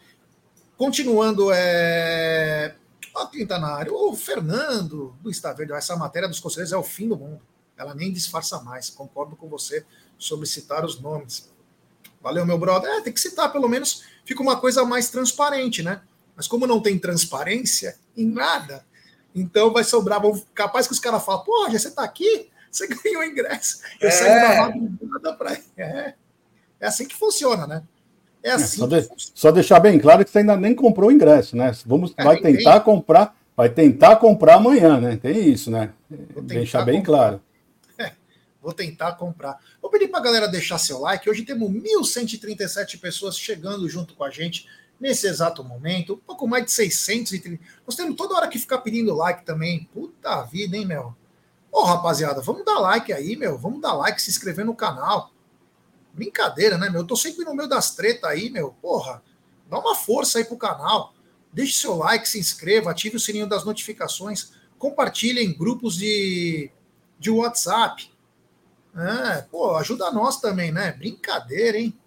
[LAUGHS] continuando é Ó, quem tá o Fernando do Está Verde, essa matéria dos conselheiros é o fim do mundo. Ela nem disfarça mais. Concordo com você sobre citar os nomes. Valeu, meu brother. É, tem que citar, pelo menos fica uma coisa mais transparente, né? Mas como não tem transparência em nada, então vai sobrar. Vão, capaz que os caras falam, pô, já você tá aqui? Você [LAUGHS] ganhou o ingresso. Eu É. saí da madrugada pra. É. é assim que funciona, né? É É, assim só, que de- só deixar bem claro que você ainda nem comprou o ingresso, né? Vamos, É, vai tem- tentar comprar, vai tentar comprar amanhã, né? Tem isso, né? Deixar bem comprar. claro. [LAUGHS] Vou tentar comprar. Vou pedir para a galera deixar seu like. Hoje temos 1.137 pessoas chegando junto com a gente nesse exato momento. Um pouco mais de 630. Nós temos toda hora que ficar pedindo like também. Puta vida, hein, meu? Ô, rapaziada, vamos dar like aí, meu. Vamos dar like, se inscrever no canal. Brincadeira, né, meu? Eu tô sempre no meio das tretas aí, meu. Porra, dá uma força aí pro canal. Deixe seu like, se inscreva, ative o sininho das notificações. Compartilhe em grupos de, de WhatsApp. É, pô, ajuda nós também, né? Brincadeira, hein?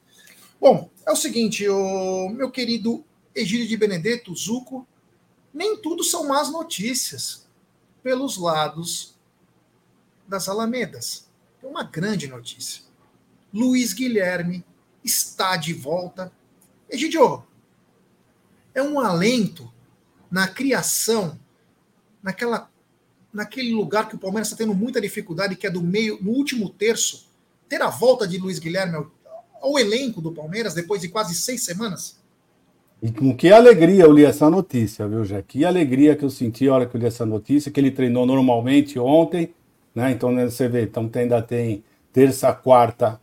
Bom, é o seguinte, o meu querido Egílio de Benedetto, Zuco, nem tudo são más notícias pelos lados das Alamedas. Tem uma grande notícia. Luiz Guilherme está de volta. Egidio, é um alento na criação, naquela naquele lugar que o Palmeiras está tendo muita dificuldade, que é do meio, no último terço, ter a volta de Luiz Guilherme ao, ao elenco do Palmeiras depois de quase seis semanas? E com que alegria eu li essa notícia, viu, Jé? Que alegria que eu senti a hora que eu li essa notícia, que ele treinou normalmente ontem, né? Então, né, você vê, então ainda tem terça, quarta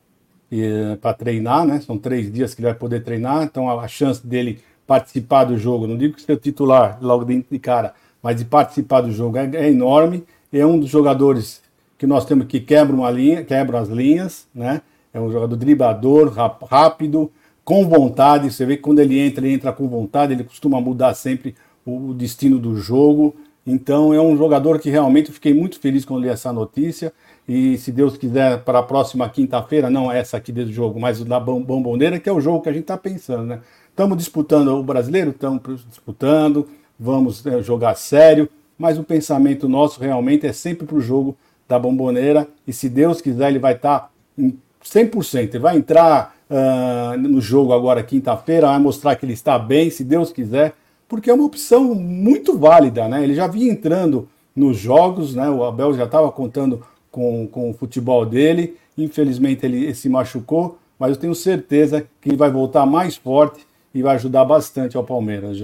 para treinar, né? São três dias que ele vai poder treinar, então a, a chance dele participar do jogo, não digo que ser titular logo de, cara, mas de participar do jogo é, é enorme. É um dos jogadores que nós temos que quebram a linha, quebram as linhas, né? É um jogador driblador, rápido, com vontade. Você vê que quando ele entra, ele entra com vontade, ele costuma mudar sempre o, destino do jogo. Então é um jogador que realmente fiquei muito feliz quando li essa notícia. E se Deus quiser, para a próxima quinta-feira, não essa aqui desse jogo, mas da Bom- Bomboneira, que é o jogo que a gente está pensando, né? Estamos disputando o brasileiro, estamos disputando, vamos né, jogar sério, mas o pensamento nosso realmente é sempre para o jogo da Bomboneira. E se Deus quiser, ele vai estar em 100%. Ele vai entrar ah, no jogo agora quinta-feira, vai mostrar que ele está bem, se Deus quiser, porque é uma opção muito válida, né? Ele já vinha entrando nos jogos, né? O Abel já estava contando com, com o futebol dele. Infelizmente ele se machucou, mas eu tenho certeza que ele vai voltar mais forte e vai ajudar bastante ao Palmeiras.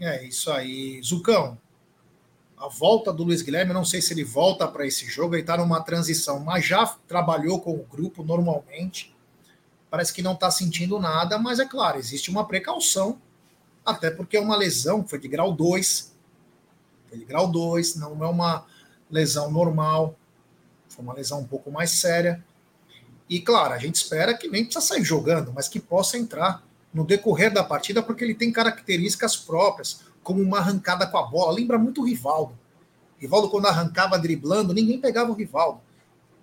É isso aí. Zucão, a volta do Luiz Guilherme, não sei se ele volta para esse jogo, ele está numa transição, mas já trabalhou com o grupo normalmente. Parece que não está sentindo nada, mas é claro, existe uma precaução, até porque é uma lesão, foi de grau 2. Foi de grau 2, não é uma lesão normal, foi uma lesão um pouco mais séria. E claro, a gente espera que nem precisa sair jogando, mas que possa entrar no decorrer da partida, porque ele tem características próprias, como uma arrancada com a bola. Lembra muito o Rivaldo. Rivaldo, quando arrancava driblando, ninguém pegava o Rivaldo.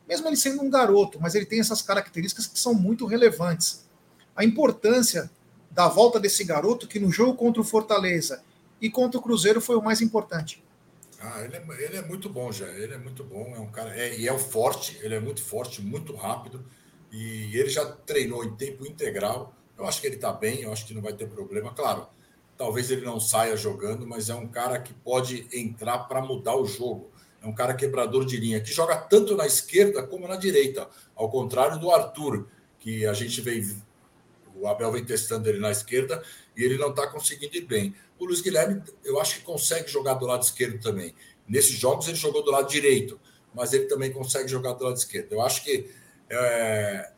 Mesmo ele sendo um garoto, mas ele tem essas características que são muito relevantes. A importância da volta desse garoto, que no jogo contra o Fortaleza e contra o Cruzeiro foi o mais importante. Ah, ele é, ele é muito bom já. Ele é muito bom. É um cara. É, e é forte. Ele é muito forte, muito rápido. E ele já treinou em tempo integral. Eu acho que ele está bem. Eu acho que não vai ter problema. Claro, talvez ele não saia jogando, mas é um cara que pode entrar para mudar o jogo. É um cara quebrador de linha que joga tanto na esquerda como na direita. Ao contrário do Arthur, que a gente vem. O Abel vem testando ele na esquerda e ele não está conseguindo ir bem. O Luiz Guilherme, eu acho que consegue jogar do lado esquerdo também. Nesses jogos ele jogou do lado direito, mas ele também consegue jogar do lado esquerdo. Eu acho que é,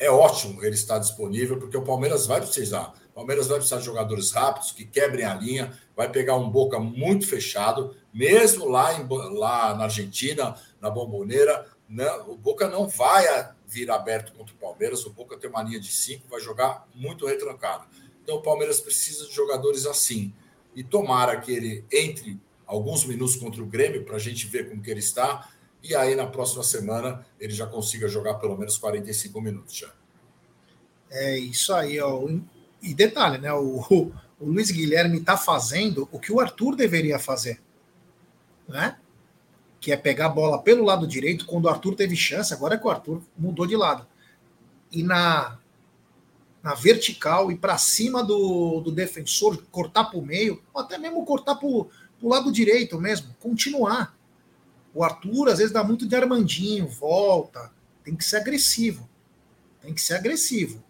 é ótimo ele estar disponível, porque o Palmeiras vai precisar. O Palmeiras vai precisar de jogadores rápidos, que quebrem a linha, vai pegar um Boca muito fechado, mesmo lá, em, lá na Argentina, na Bomboneira. Não, o Boca não vai vir aberto contra o Palmeiras, o Boca tem uma linha de cinco, vai jogar muito retrancado. Então o Palmeiras precisa de jogadores assim. E tomara que ele entre alguns minutos contra o Grêmio para a gente ver como que ele está. E aí na próxima semana ele já consiga jogar pelo menos 45 minutos já. É isso aí, ó. E detalhe, né? O, o, o Luiz Guilherme está fazendo o que o Arthur deveria fazer, né? Que é pegar a bola pelo lado direito quando o Arthur teve chance. Agora é que o Arthur mudou de lado. E na na vertical e para cima do, do defensor, cortar para o meio, ou até mesmo cortar para o lado direito mesmo, continuar. O Arthur às vezes dá muito de Armandinho, volta, tem que ser agressivo. Tem que ser agressivo.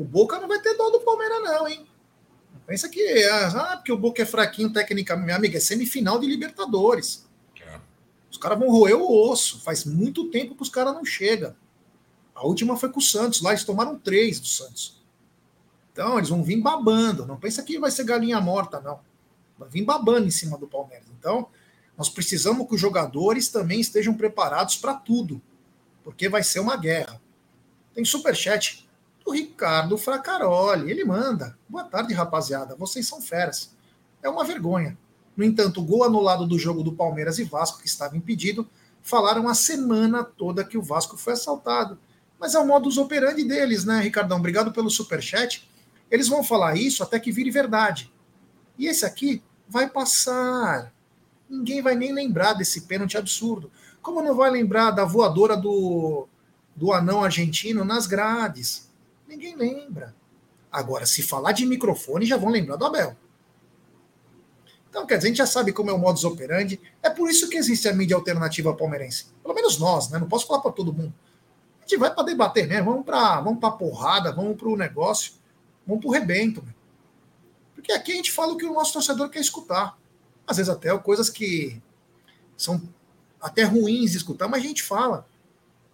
O Boca não vai ter dó do Palmeiras, não, hein? Não pensa que ah, porque o Boca é fraquinho tecnicamente, minha amiga, é semifinal de Libertadores. É. Os caras vão roer o osso. Faz muito tempo que os caras não chegam. A última foi com o Santos, lá eles tomaram três do Santos. Então, eles vão vir babando. Não pensa que vai ser galinha morta, não. Vai vir babando em cima do Palmeiras. Então, nós precisamos que os jogadores também estejam preparados para tudo. Porque vai ser uma guerra. Tem superchat do Ricardo Fracaroli. Ele manda. Boa tarde, rapaziada. Vocês são feras. É uma vergonha. No entanto, o gol anulado do jogo do Palmeiras e Vasco, que estava impedido, falaram a semana toda que o Vasco foi assaltado. Mas é o modus operandi deles, né, Ricardão? Obrigado pelo superchat. Eles vão falar isso até que vire verdade. E esse aqui vai passar. Ninguém vai nem lembrar desse pênalti absurdo. Como não vai lembrar da voadora do, do anão argentino nas grades? Ninguém lembra. Agora, se falar de microfone, já vão lembrar do Abel. Então, quer dizer, a gente já sabe como é o modus operandi. É por isso que existe a mídia alternativa palmeirense. Pelo menos nós, né? Não posso falar para todo mundo. A gente vai para debater mesmo. Vamos para vamos a porrada, vamos para o negócio. Vamos pro rebento. Meu. Porque aqui a gente fala o que o nosso torcedor quer escutar. Às vezes até coisas que são até ruins de escutar, mas a gente fala.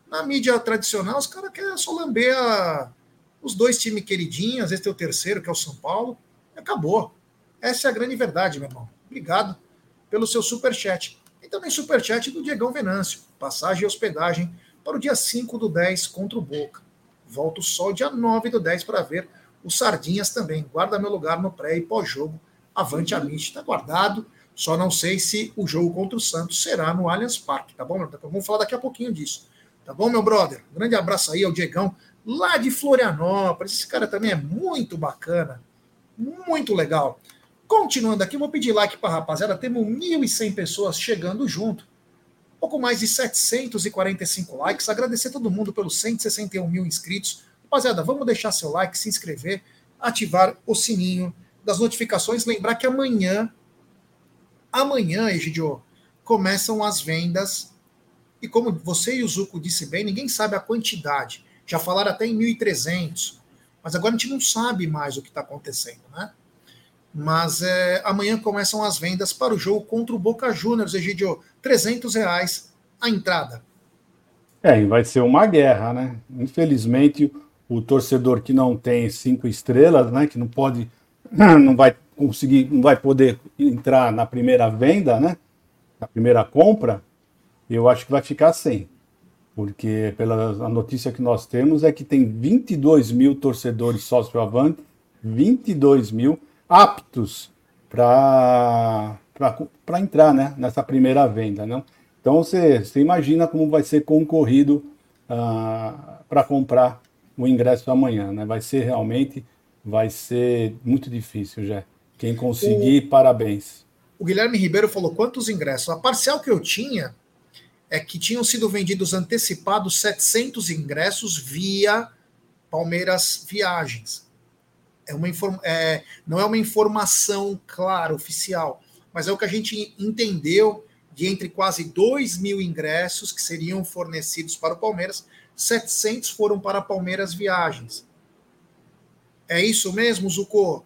Na mídia tradicional, os caras querem só lamber a- os dois times queridinhos, às vezes tem o terceiro, que é o São Paulo, acabou. Essa é a grande verdade, meu irmão. Obrigado pelo seu superchat. E também superchat do Diegão Venâncio. Passagem e hospedagem para o dia 5 do 10 contra o Boca. Volto só dia 9 do 10 para ver o Sardinhas também. Guarda meu lugar no pré e pós-jogo. Avante a Mitch. Está guardado. Só não sei se o jogo contra o Santos será no Allianz Parque, tá bom? meu? Vamos falar daqui a pouquinho disso. Tá bom, meu brother? Grande abraço aí ao Diegão, lá de Florianópolis. Esse cara também é muito bacana. Muito legal. Continuando aqui, vou pedir like para rapaziada. Temos 1.100 pessoas chegando junto. Pouco mais de 745 likes. Agradecer todo mundo pelos 161 mil inscritos. Rapaziada, vamos deixar seu like, se inscrever, ativar o sininho das notificações. Lembrar que amanhã, amanhã, Egidio, começam as vendas. E como você e o Zuco disse bem, ninguém sabe a quantidade. Já falaram até em 1.300. Mas agora a gente não sabe mais o que está acontecendo, né? Mas é, amanhã começam as vendas para o jogo contra o Boca Juniors, Egidio. 300 reais a entrada. É, e vai ser uma guerra, né? Infelizmente, o torcedor que não tem cinco estrelas, né? Que não pode, [CLEARS THROAT] não vai conseguir, não vai poder entrar na primeira venda, né? Na primeira compra, eu acho que vai ficar sem. Porque pela a notícia que nós temos é que tem 22 mil torcedores sócio-avante, 22 mil aptos para entrar né, nessa primeira venda. Né? Então você, você imagina como vai ser concorrido ah, para comprar o ingresso amanhã. Né? Vai ser realmente, vai ser muito difícil, já. Quem conseguir, parabéns. O Guilherme Ribeiro falou quantos ingressos. A parcial que eu tinha é que tinham sido vendidos antecipados 700 ingressos via Palmeiras Viagens. É uma é, não é uma informação clara, oficial, mas é o que a gente entendeu de entre quase 2 mil ingressos que seriam fornecidos para o Palmeiras, 700 foram para Palmeiras Viagens. É isso mesmo, Zucco?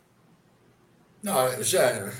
Não, já,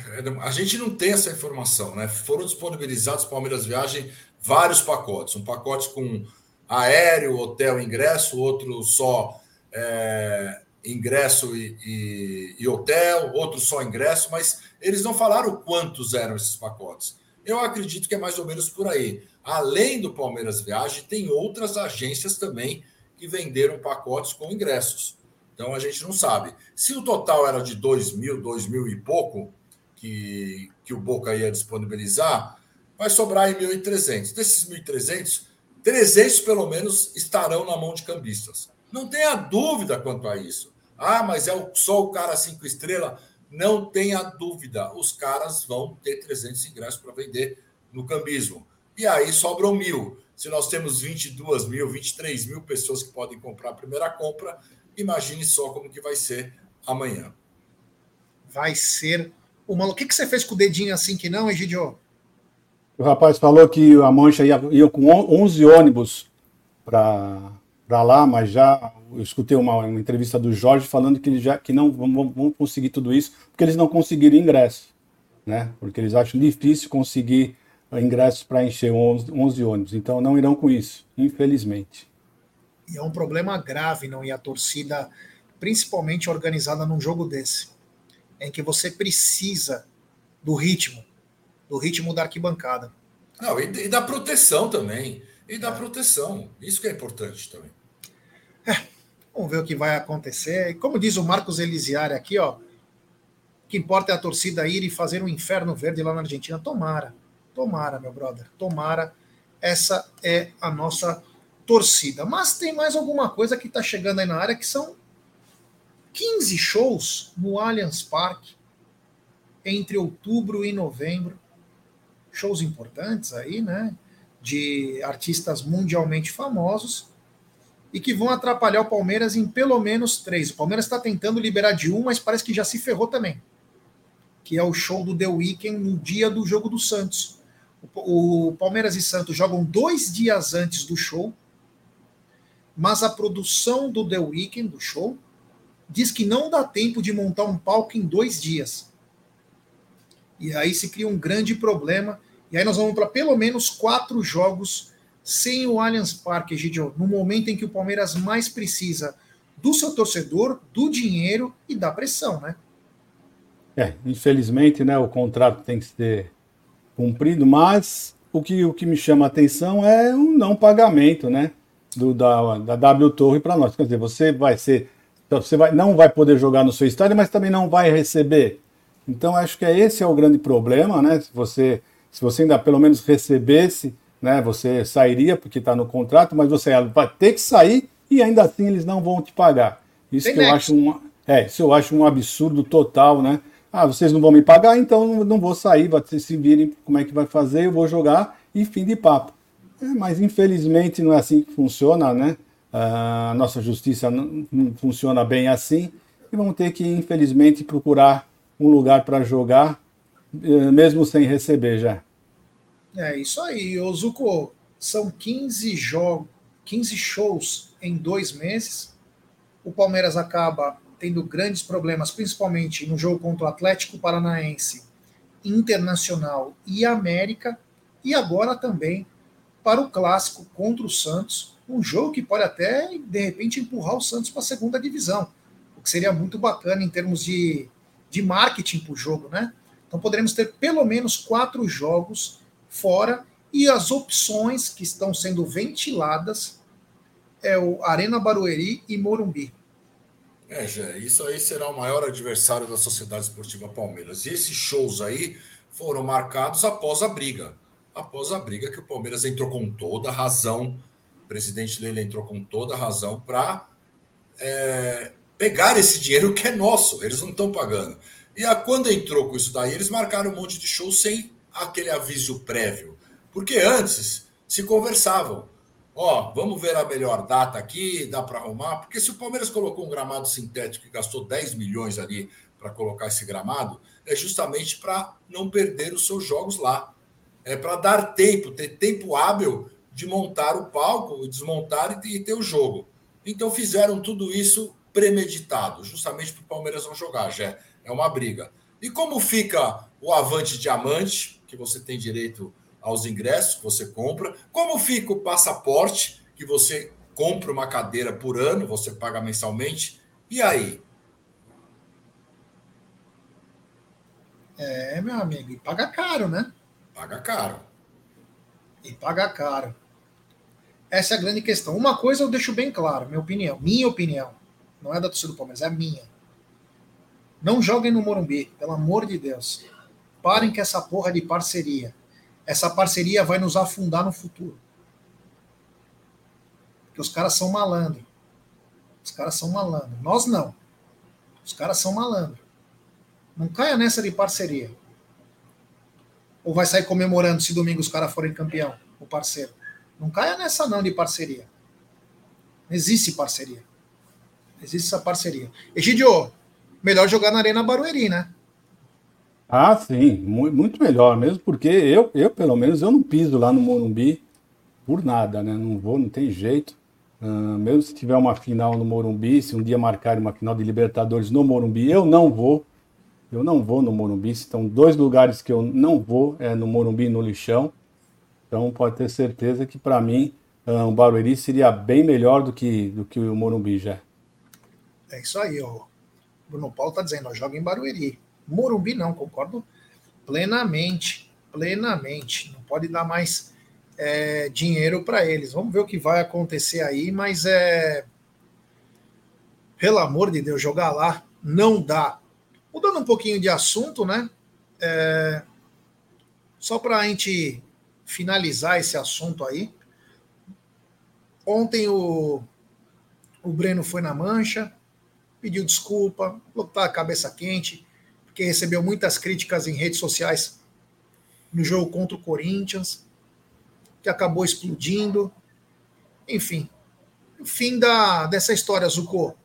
a gente não tem essa informação, né? Foram disponibilizados Palmeiras Viagem vários pacotes. Um pacote com aéreo, hotel, ingresso, outro só é, ingresso e, e, e, hotel, outro só ingresso, mas eles não falaram quantos eram esses pacotes. Eu acredito que é mais ou menos por aí. Além do Palmeiras Viagem, tem outras agências também que venderam pacotes com ingressos. Então a gente não sabe. Se o total era de 2 mil, 2 mil e pouco que, que o Boca ia disponibilizar, vai sobrar em 1.300. Desses 1.300, 300 pelo menos estarão na mão de cambistas. Não tenha dúvida quanto a isso. Ah, mas é só o cara cinco estrelas. Não tenha dúvida. Os caras vão ter 300 ingressos para vender no cambismo. E aí sobram mil. Se nós temos 22 mil, 23 mil pessoas que podem comprar a primeira compra, imagine só como que vai ser amanhã. Vai ser uma. O que, que você fez com o dedinho assim que não, Egidio? O rapaz falou que a Mancha ia, ia com 11 ônibus para lá, mas já eu escutei uma, uma, entrevista do Jorge falando que, ele já, que não vão, vão conseguir tudo isso porque eles não conseguiram ingresso, né? Porque eles acham difícil conseguir ingressos para encher 11, 11 ônibus. Então não irão com isso, infelizmente. E é um problema grave não ir a torcida, principalmente organizada num jogo desse, em que você precisa do ritmo, do ritmo da arquibancada. Não, e, e da proteção também. E da é. proteção. Isso que é importante também. É, vamos ver o que vai acontecer. E como diz o Marcos Elisiari aqui, ó, o que importa é a torcida ir e fazer um inferno verde lá na Argentina. Tomara, tomara, meu brother, tomara. Essa é a nossa torcida. Mas tem mais alguma coisa que está chegando aí na área que são 15 shows no Allianz Parque entre outubro e novembro. Shows importantes aí, né? De artistas mundialmente famosos e que vão atrapalhar o Palmeiras em pelo menos três. O Palmeiras está tentando liberar de um, mas parece que já se ferrou também. Que é o show do The Weeknd no dia do jogo do Santos. O Palmeiras e Santos jogam dois dias antes do show, mas a produção do The Weeknd, do show, diz que não dá tempo de montar um palco em dois dias. E aí se cria um grande problema. E aí nós vamos para pelo menos quatro jogos sem o Allianz Parque, Gidio, no momento em que o Palmeiras mais precisa do seu torcedor, do dinheiro e da pressão, né? É, infelizmente, né, o contrato tem que ser cumprido, mas o que, o que me chama a atenção é o não pagamento, né, do, da, da W Torre para nós. Quer dizer, você vai ser, você vai, não vai poder jogar no seu estádio, mas também não vai receber. Então, acho que é esse é o grande problema, né? Se você, se você ainda pelo menos recebesse, né, você sairia porque está no contrato, mas você vai ter que sair e ainda assim eles não vão te pagar. Isso Tem que eu acho um, é, isso eu acho um absurdo total, né? Ah, vocês não vão me pagar, então não vou sair, vocês se virem como é que vai fazer, eu vou jogar e fim de papo. É, mas infelizmente não é assim que funciona, né? A nossa justiça não, não funciona bem assim e vamos ter que, infelizmente, procurar um lugar para jogar, mesmo sem receber já. É isso aí, Ozuko. São 15 jogos, 15 shows em dois meses. O Palmeiras acaba tendo grandes problemas, principalmente no jogo contra o Atlético Paranaense, Internacional e América, e agora também para o clássico contra o Santos, um jogo que pode até, de repente, empurrar o Santos para a segunda divisão, o que seria muito bacana em termos de, de marketing para o jogo, né? Então poderemos ter pelo menos quatro jogos fora e as opções que estão sendo ventiladas é o Arena Barueri e Morumbi. É, Jé, isso aí será o maior adversário da Sociedade Esportiva Palmeiras. E esses shows aí foram marcados após a briga. Após a briga que o Palmeiras entrou com toda razão, o presidente dele entrou com toda razão para é, pegar esse dinheiro que é nosso, eles não estão pagando. E a, quando entrou com isso daí, eles marcaram um monte de shows sem aquele aviso prévio. Porque antes se conversavam. Ó, vamos ver a melhor data aqui, dá para arrumar, porque se o Palmeiras colocou um gramado sintético e gastou 10 milhões ali para colocar esse gramado, é justamente para não perder os seus jogos lá. É para dar tempo, ter tempo hábil de montar o palco, desmontar e ter o jogo. Então fizeram tudo isso premeditado, justamente para o Palmeiras não jogar, já é uma briga. E como fica o Avante Diamante, que você tem direito aos ingressos que você compra. Como fica o passaporte, que você compra uma cadeira por ano, você paga mensalmente. E aí? É, meu amigo, e paga caro, né? Paga caro. E paga caro. Essa é a grande questão. Uma coisa eu deixo bem claro, minha opinião, minha opinião, não é da torcida do Palmeiras, é minha. Não joguem no Morumbi, pelo amor de Deus. Parem com essa porra de parceria essa parceria vai nos afundar no futuro. Porque os caras são malandro. Os caras são malandro. Nós não. Os caras são malandro. Não caia nessa de parceria. Ou vai sair comemorando se domingo os caras forem campeão, o parceiro. Não caia nessa não de parceria. Não existe parceria. existe essa parceria. Egidio, melhor jogar na Arena Barueri, né? Ah, sim, muito melhor, mesmo porque eu, eu, pelo menos, eu não piso lá no Morumbi por nada, né? Não vou, não tem jeito. Uh, mesmo se tiver uma final no Morumbi, se um dia marcarem uma final de Libertadores no Morumbi, eu não vou. Eu não vou no Morumbi. Estão dois lugares que eu não vou, é no Morumbi e no Lixão. Então pode ter certeza que para mim uh, o Barueri seria bem melhor do que, do que o Morumbi já. É isso aí, ó. Bruno Paulo tá dizendo, joga em Barueri. Morumbi não, concordo plenamente, plenamente. Não pode dar mais é, dinheiro para eles. Vamos ver o que vai acontecer aí, mas é pelo amor de Deus, jogar lá não dá. Mudando um pouquinho de assunto, né? É, só para a gente finalizar esse assunto aí. Ontem o, o Breno foi na mancha, pediu desculpa, falou que tá a cabeça quente, que recebeu muitas críticas em redes sociais no jogo contra o Corinthians, que acabou explodindo. Enfim, o fim da, dessa história, Zucco.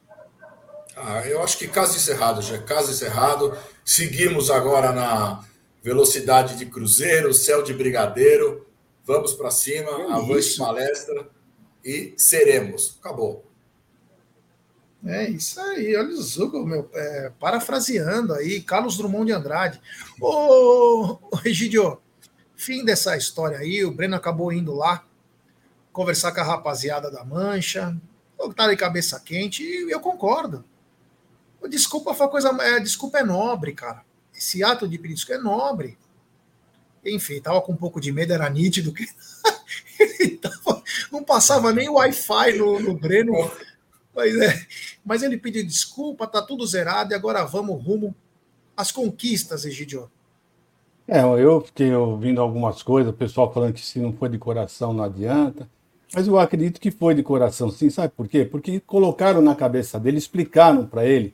Ah, eu acho que caso encerrado, já caso encerrado. Seguimos agora na velocidade de cruzeiro, céu de brigadeiro. Vamos para cima, avante palestra e seremos. Acabou. É isso aí, olha o Zugo, meu, é, parafraseando aí, Carlos Drummond de Andrade. Ô, ô Egidio, fim dessa história aí, o Breno acabou indo lá conversar com a rapaziada da Mancha, tá de cabeça quente, e eu concordo. Desculpa foi coisa, é, desculpa é nobre, cara. Esse ato de pedir desculpa é nobre. Enfim, tava com um pouco de medo, era nítido que [LAUGHS] ele tava, não passava nem o Wi-Fi no, no Breno. Mas, é, mas ele pediu desculpa, tá tudo zerado e agora vamos rumo às conquistas, Egidio. É, eu fiquei ouvindo algumas coisas, o pessoal falando que se não for de coração não adianta. Mas eu acredito que foi de coração, sim. Sabe por quê? Porque colocaram na cabeça dele, explicaram para ele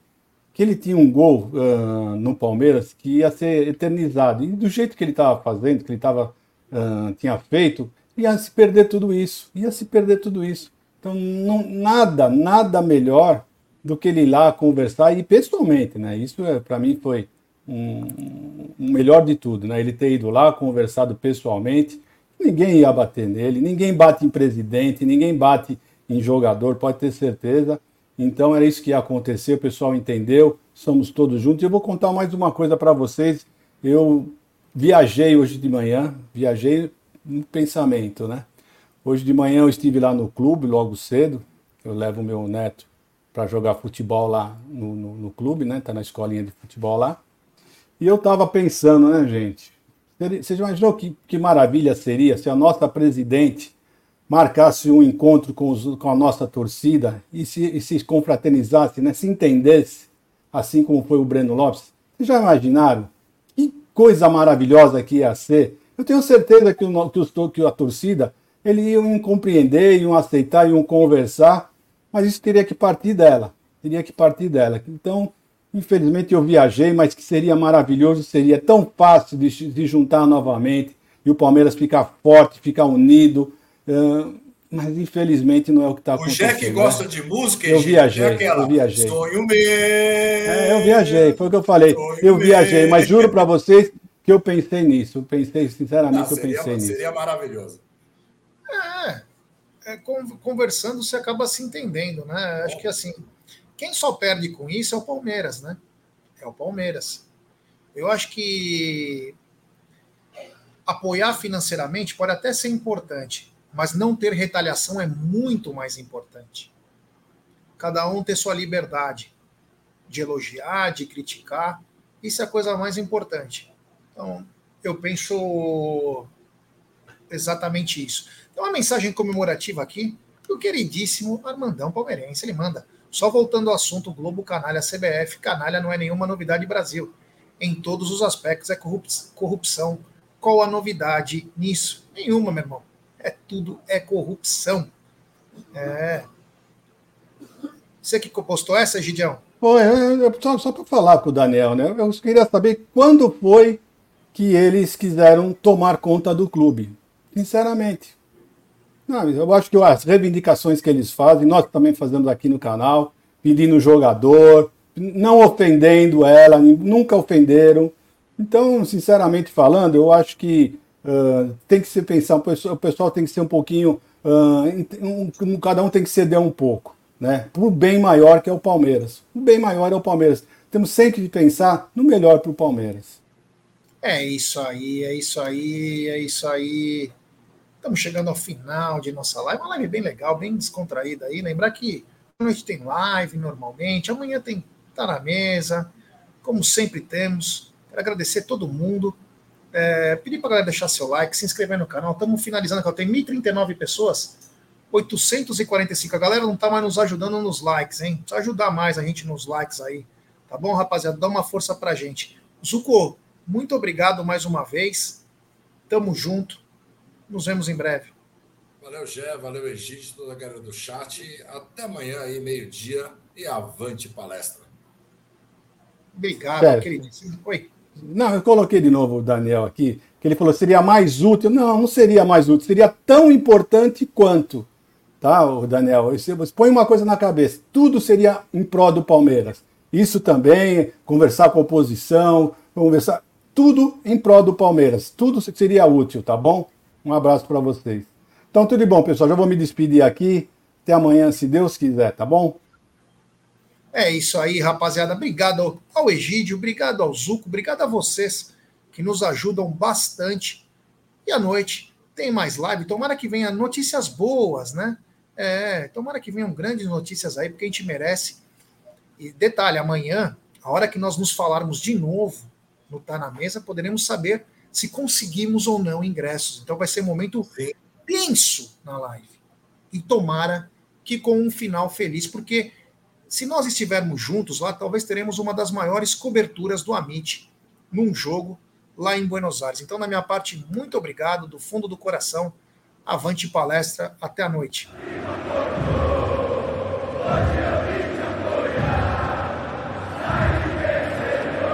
que ele tinha um gol uh, no Palmeiras que ia ser eternizado. E do jeito que ele estava fazendo, que ele tava, uh, tinha feito, ia se perder tudo isso. Ia se perder tudo isso. Então, não, nada, nada melhor do que ele ir lá conversar e pessoalmente, né? Isso é, para mim foi um, um melhor de tudo, né? Ele ter ido lá, conversado pessoalmente, ninguém ia bater nele, ninguém bate em presidente, ninguém bate em jogador, pode ter certeza. Então era isso que ia acontecer, o pessoal entendeu, somos todos juntos. E eu vou contar mais uma coisa para vocês. Eu viajei hoje de manhã, viajei no pensamento, né? Hoje de manhã eu estive lá no clube, logo cedo. Eu levo meu neto para jogar futebol lá no, no, no, clube, né? Tá na escolinha de futebol lá. E eu tava pensando, né, gente? Você imaginou que, que maravilha seria se a nossa presidente marcasse um encontro com, os, com a nossa torcida e se, e se confraternizasse, né? se entendesse, assim como foi o Breno Lopes. Vocês já imaginaram? Que coisa maravilhosa que ia ser. Eu tenho certeza que, o, que, os, que a torcida eles iam compreender, iam aceitar, iam conversar, mas isso teria que partir dela. Teria que partir dela. Então, infelizmente eu viajei, mas que seria maravilhoso, seria tão fácil de se juntar novamente e o Palmeiras ficar forte, ficar unido, Uh, mas infelizmente não é o que está acontecendo. O Jack gosta de música, eu viajei, é aquela, eu viajei. Sonho meu. É, eu viajei, foi o que eu falei. Sonho eu viajei, mas juro para vocês que eu pensei nisso. Eu pensei, sinceramente, não, seria, eu pensei nisso. Seria maravilhoso. É, é, conversando você acaba se entendendo, né? Acho que assim, quem só perde com isso é o Palmeiras, né? É o Palmeiras. Eu acho que apoiar financeiramente pode até ser importante, mas não ter retaliação é muito mais importante. Cada um ter sua liberdade de elogiar, de criticar, isso é a coisa mais importante. Então, eu penso exatamente isso. Uma mensagem comemorativa aqui do queridíssimo Armandão Palmeirense. Ele manda. Só voltando ao assunto Globo Canalha CBF, canalha não é nenhuma novidade Brasil. Em todos os aspectos é corrupção. Qual a novidade nisso? Nenhuma, meu irmão é tudo é corrupção. É. Você que postou essa, Gidião? Foi, só, só para falar com o Daniel, né? Eu queria saber quando foi que eles quiseram tomar conta do clube. Sinceramente. Não, eu acho que as reivindicações que eles fazem, nós também fazemos aqui no canal, pedindo jogador, não ofendendo ela, nunca ofenderam. Então, sinceramente falando, eu acho que Uh, tem que se pensar, o pessoal, tem que ser um pouquinho, uh, um, um, cada um tem que ceder um pouco, né? Para o bem maior que é o Palmeiras. O bem maior é o Palmeiras. Temos sempre que pensar no melhor para o Palmeiras. É isso aí, é isso aí, é isso aí. Estamos chegando ao final de nossa live, uma live bem legal, bem descontraída aí. Lembrar que noite tem live normalmente, amanhã tem tá na mesa, como sempre temos. Quero agradecer todo mundo é, pedir para galera deixar seu like, se inscrever no canal. Estamos finalizando aqui. Tem 1.039 pessoas, 845. A galera não está mais nos ajudando nos likes, hein? Precisa ajudar mais a gente nos likes aí. Tá bom, rapaziada? Dá uma força pra gente. Zuko, muito obrigado mais uma vez. Tamo junto. Nos vemos em breve. Valeu, Gé. Valeu, Egídio, toda a galera do chat. Até amanhã aí, meio-dia. E avante palestra. Obrigado, queridíssimo. Oi. Não, eu coloquei de novo o Daniel aqui, que ele falou seria mais útil. Não, não seria mais útil, seria tão importante quanto. Tá, o Daniel? Você põe uma coisa na cabeça: tudo seria em prol do Palmeiras. Isso também, conversar com a oposição, conversar. Tudo em prol do Palmeiras. Tudo seria útil, tá bom? Um abraço para vocês. Então, tudo de bom, pessoal. Já vou me despedir aqui. Até amanhã, se Deus quiser, tá bom? É isso aí, rapaziada. Obrigado ao, Egídio, obrigado ao Zuco, obrigado a vocês que nos ajudam bastante. E à noite tem mais live. Tomara que venha notícias boas, né? É, tomara que venham grandes notícias aí, porque a gente merece. E detalhe, amanhã, a hora que nós nos falarmos de novo no Tá na Mesa, poderemos saber se conseguimos ou não ingressos. Então vai ser um momento tenso na live. E tomara que com um final feliz, porque se nós estivermos juntos lá, talvez teremos uma das maiores coberturas do Amit num jogo lá em Buenos Aires. Então, na minha parte, muito obrigado, do fundo do coração. Avante palestra, até a noite.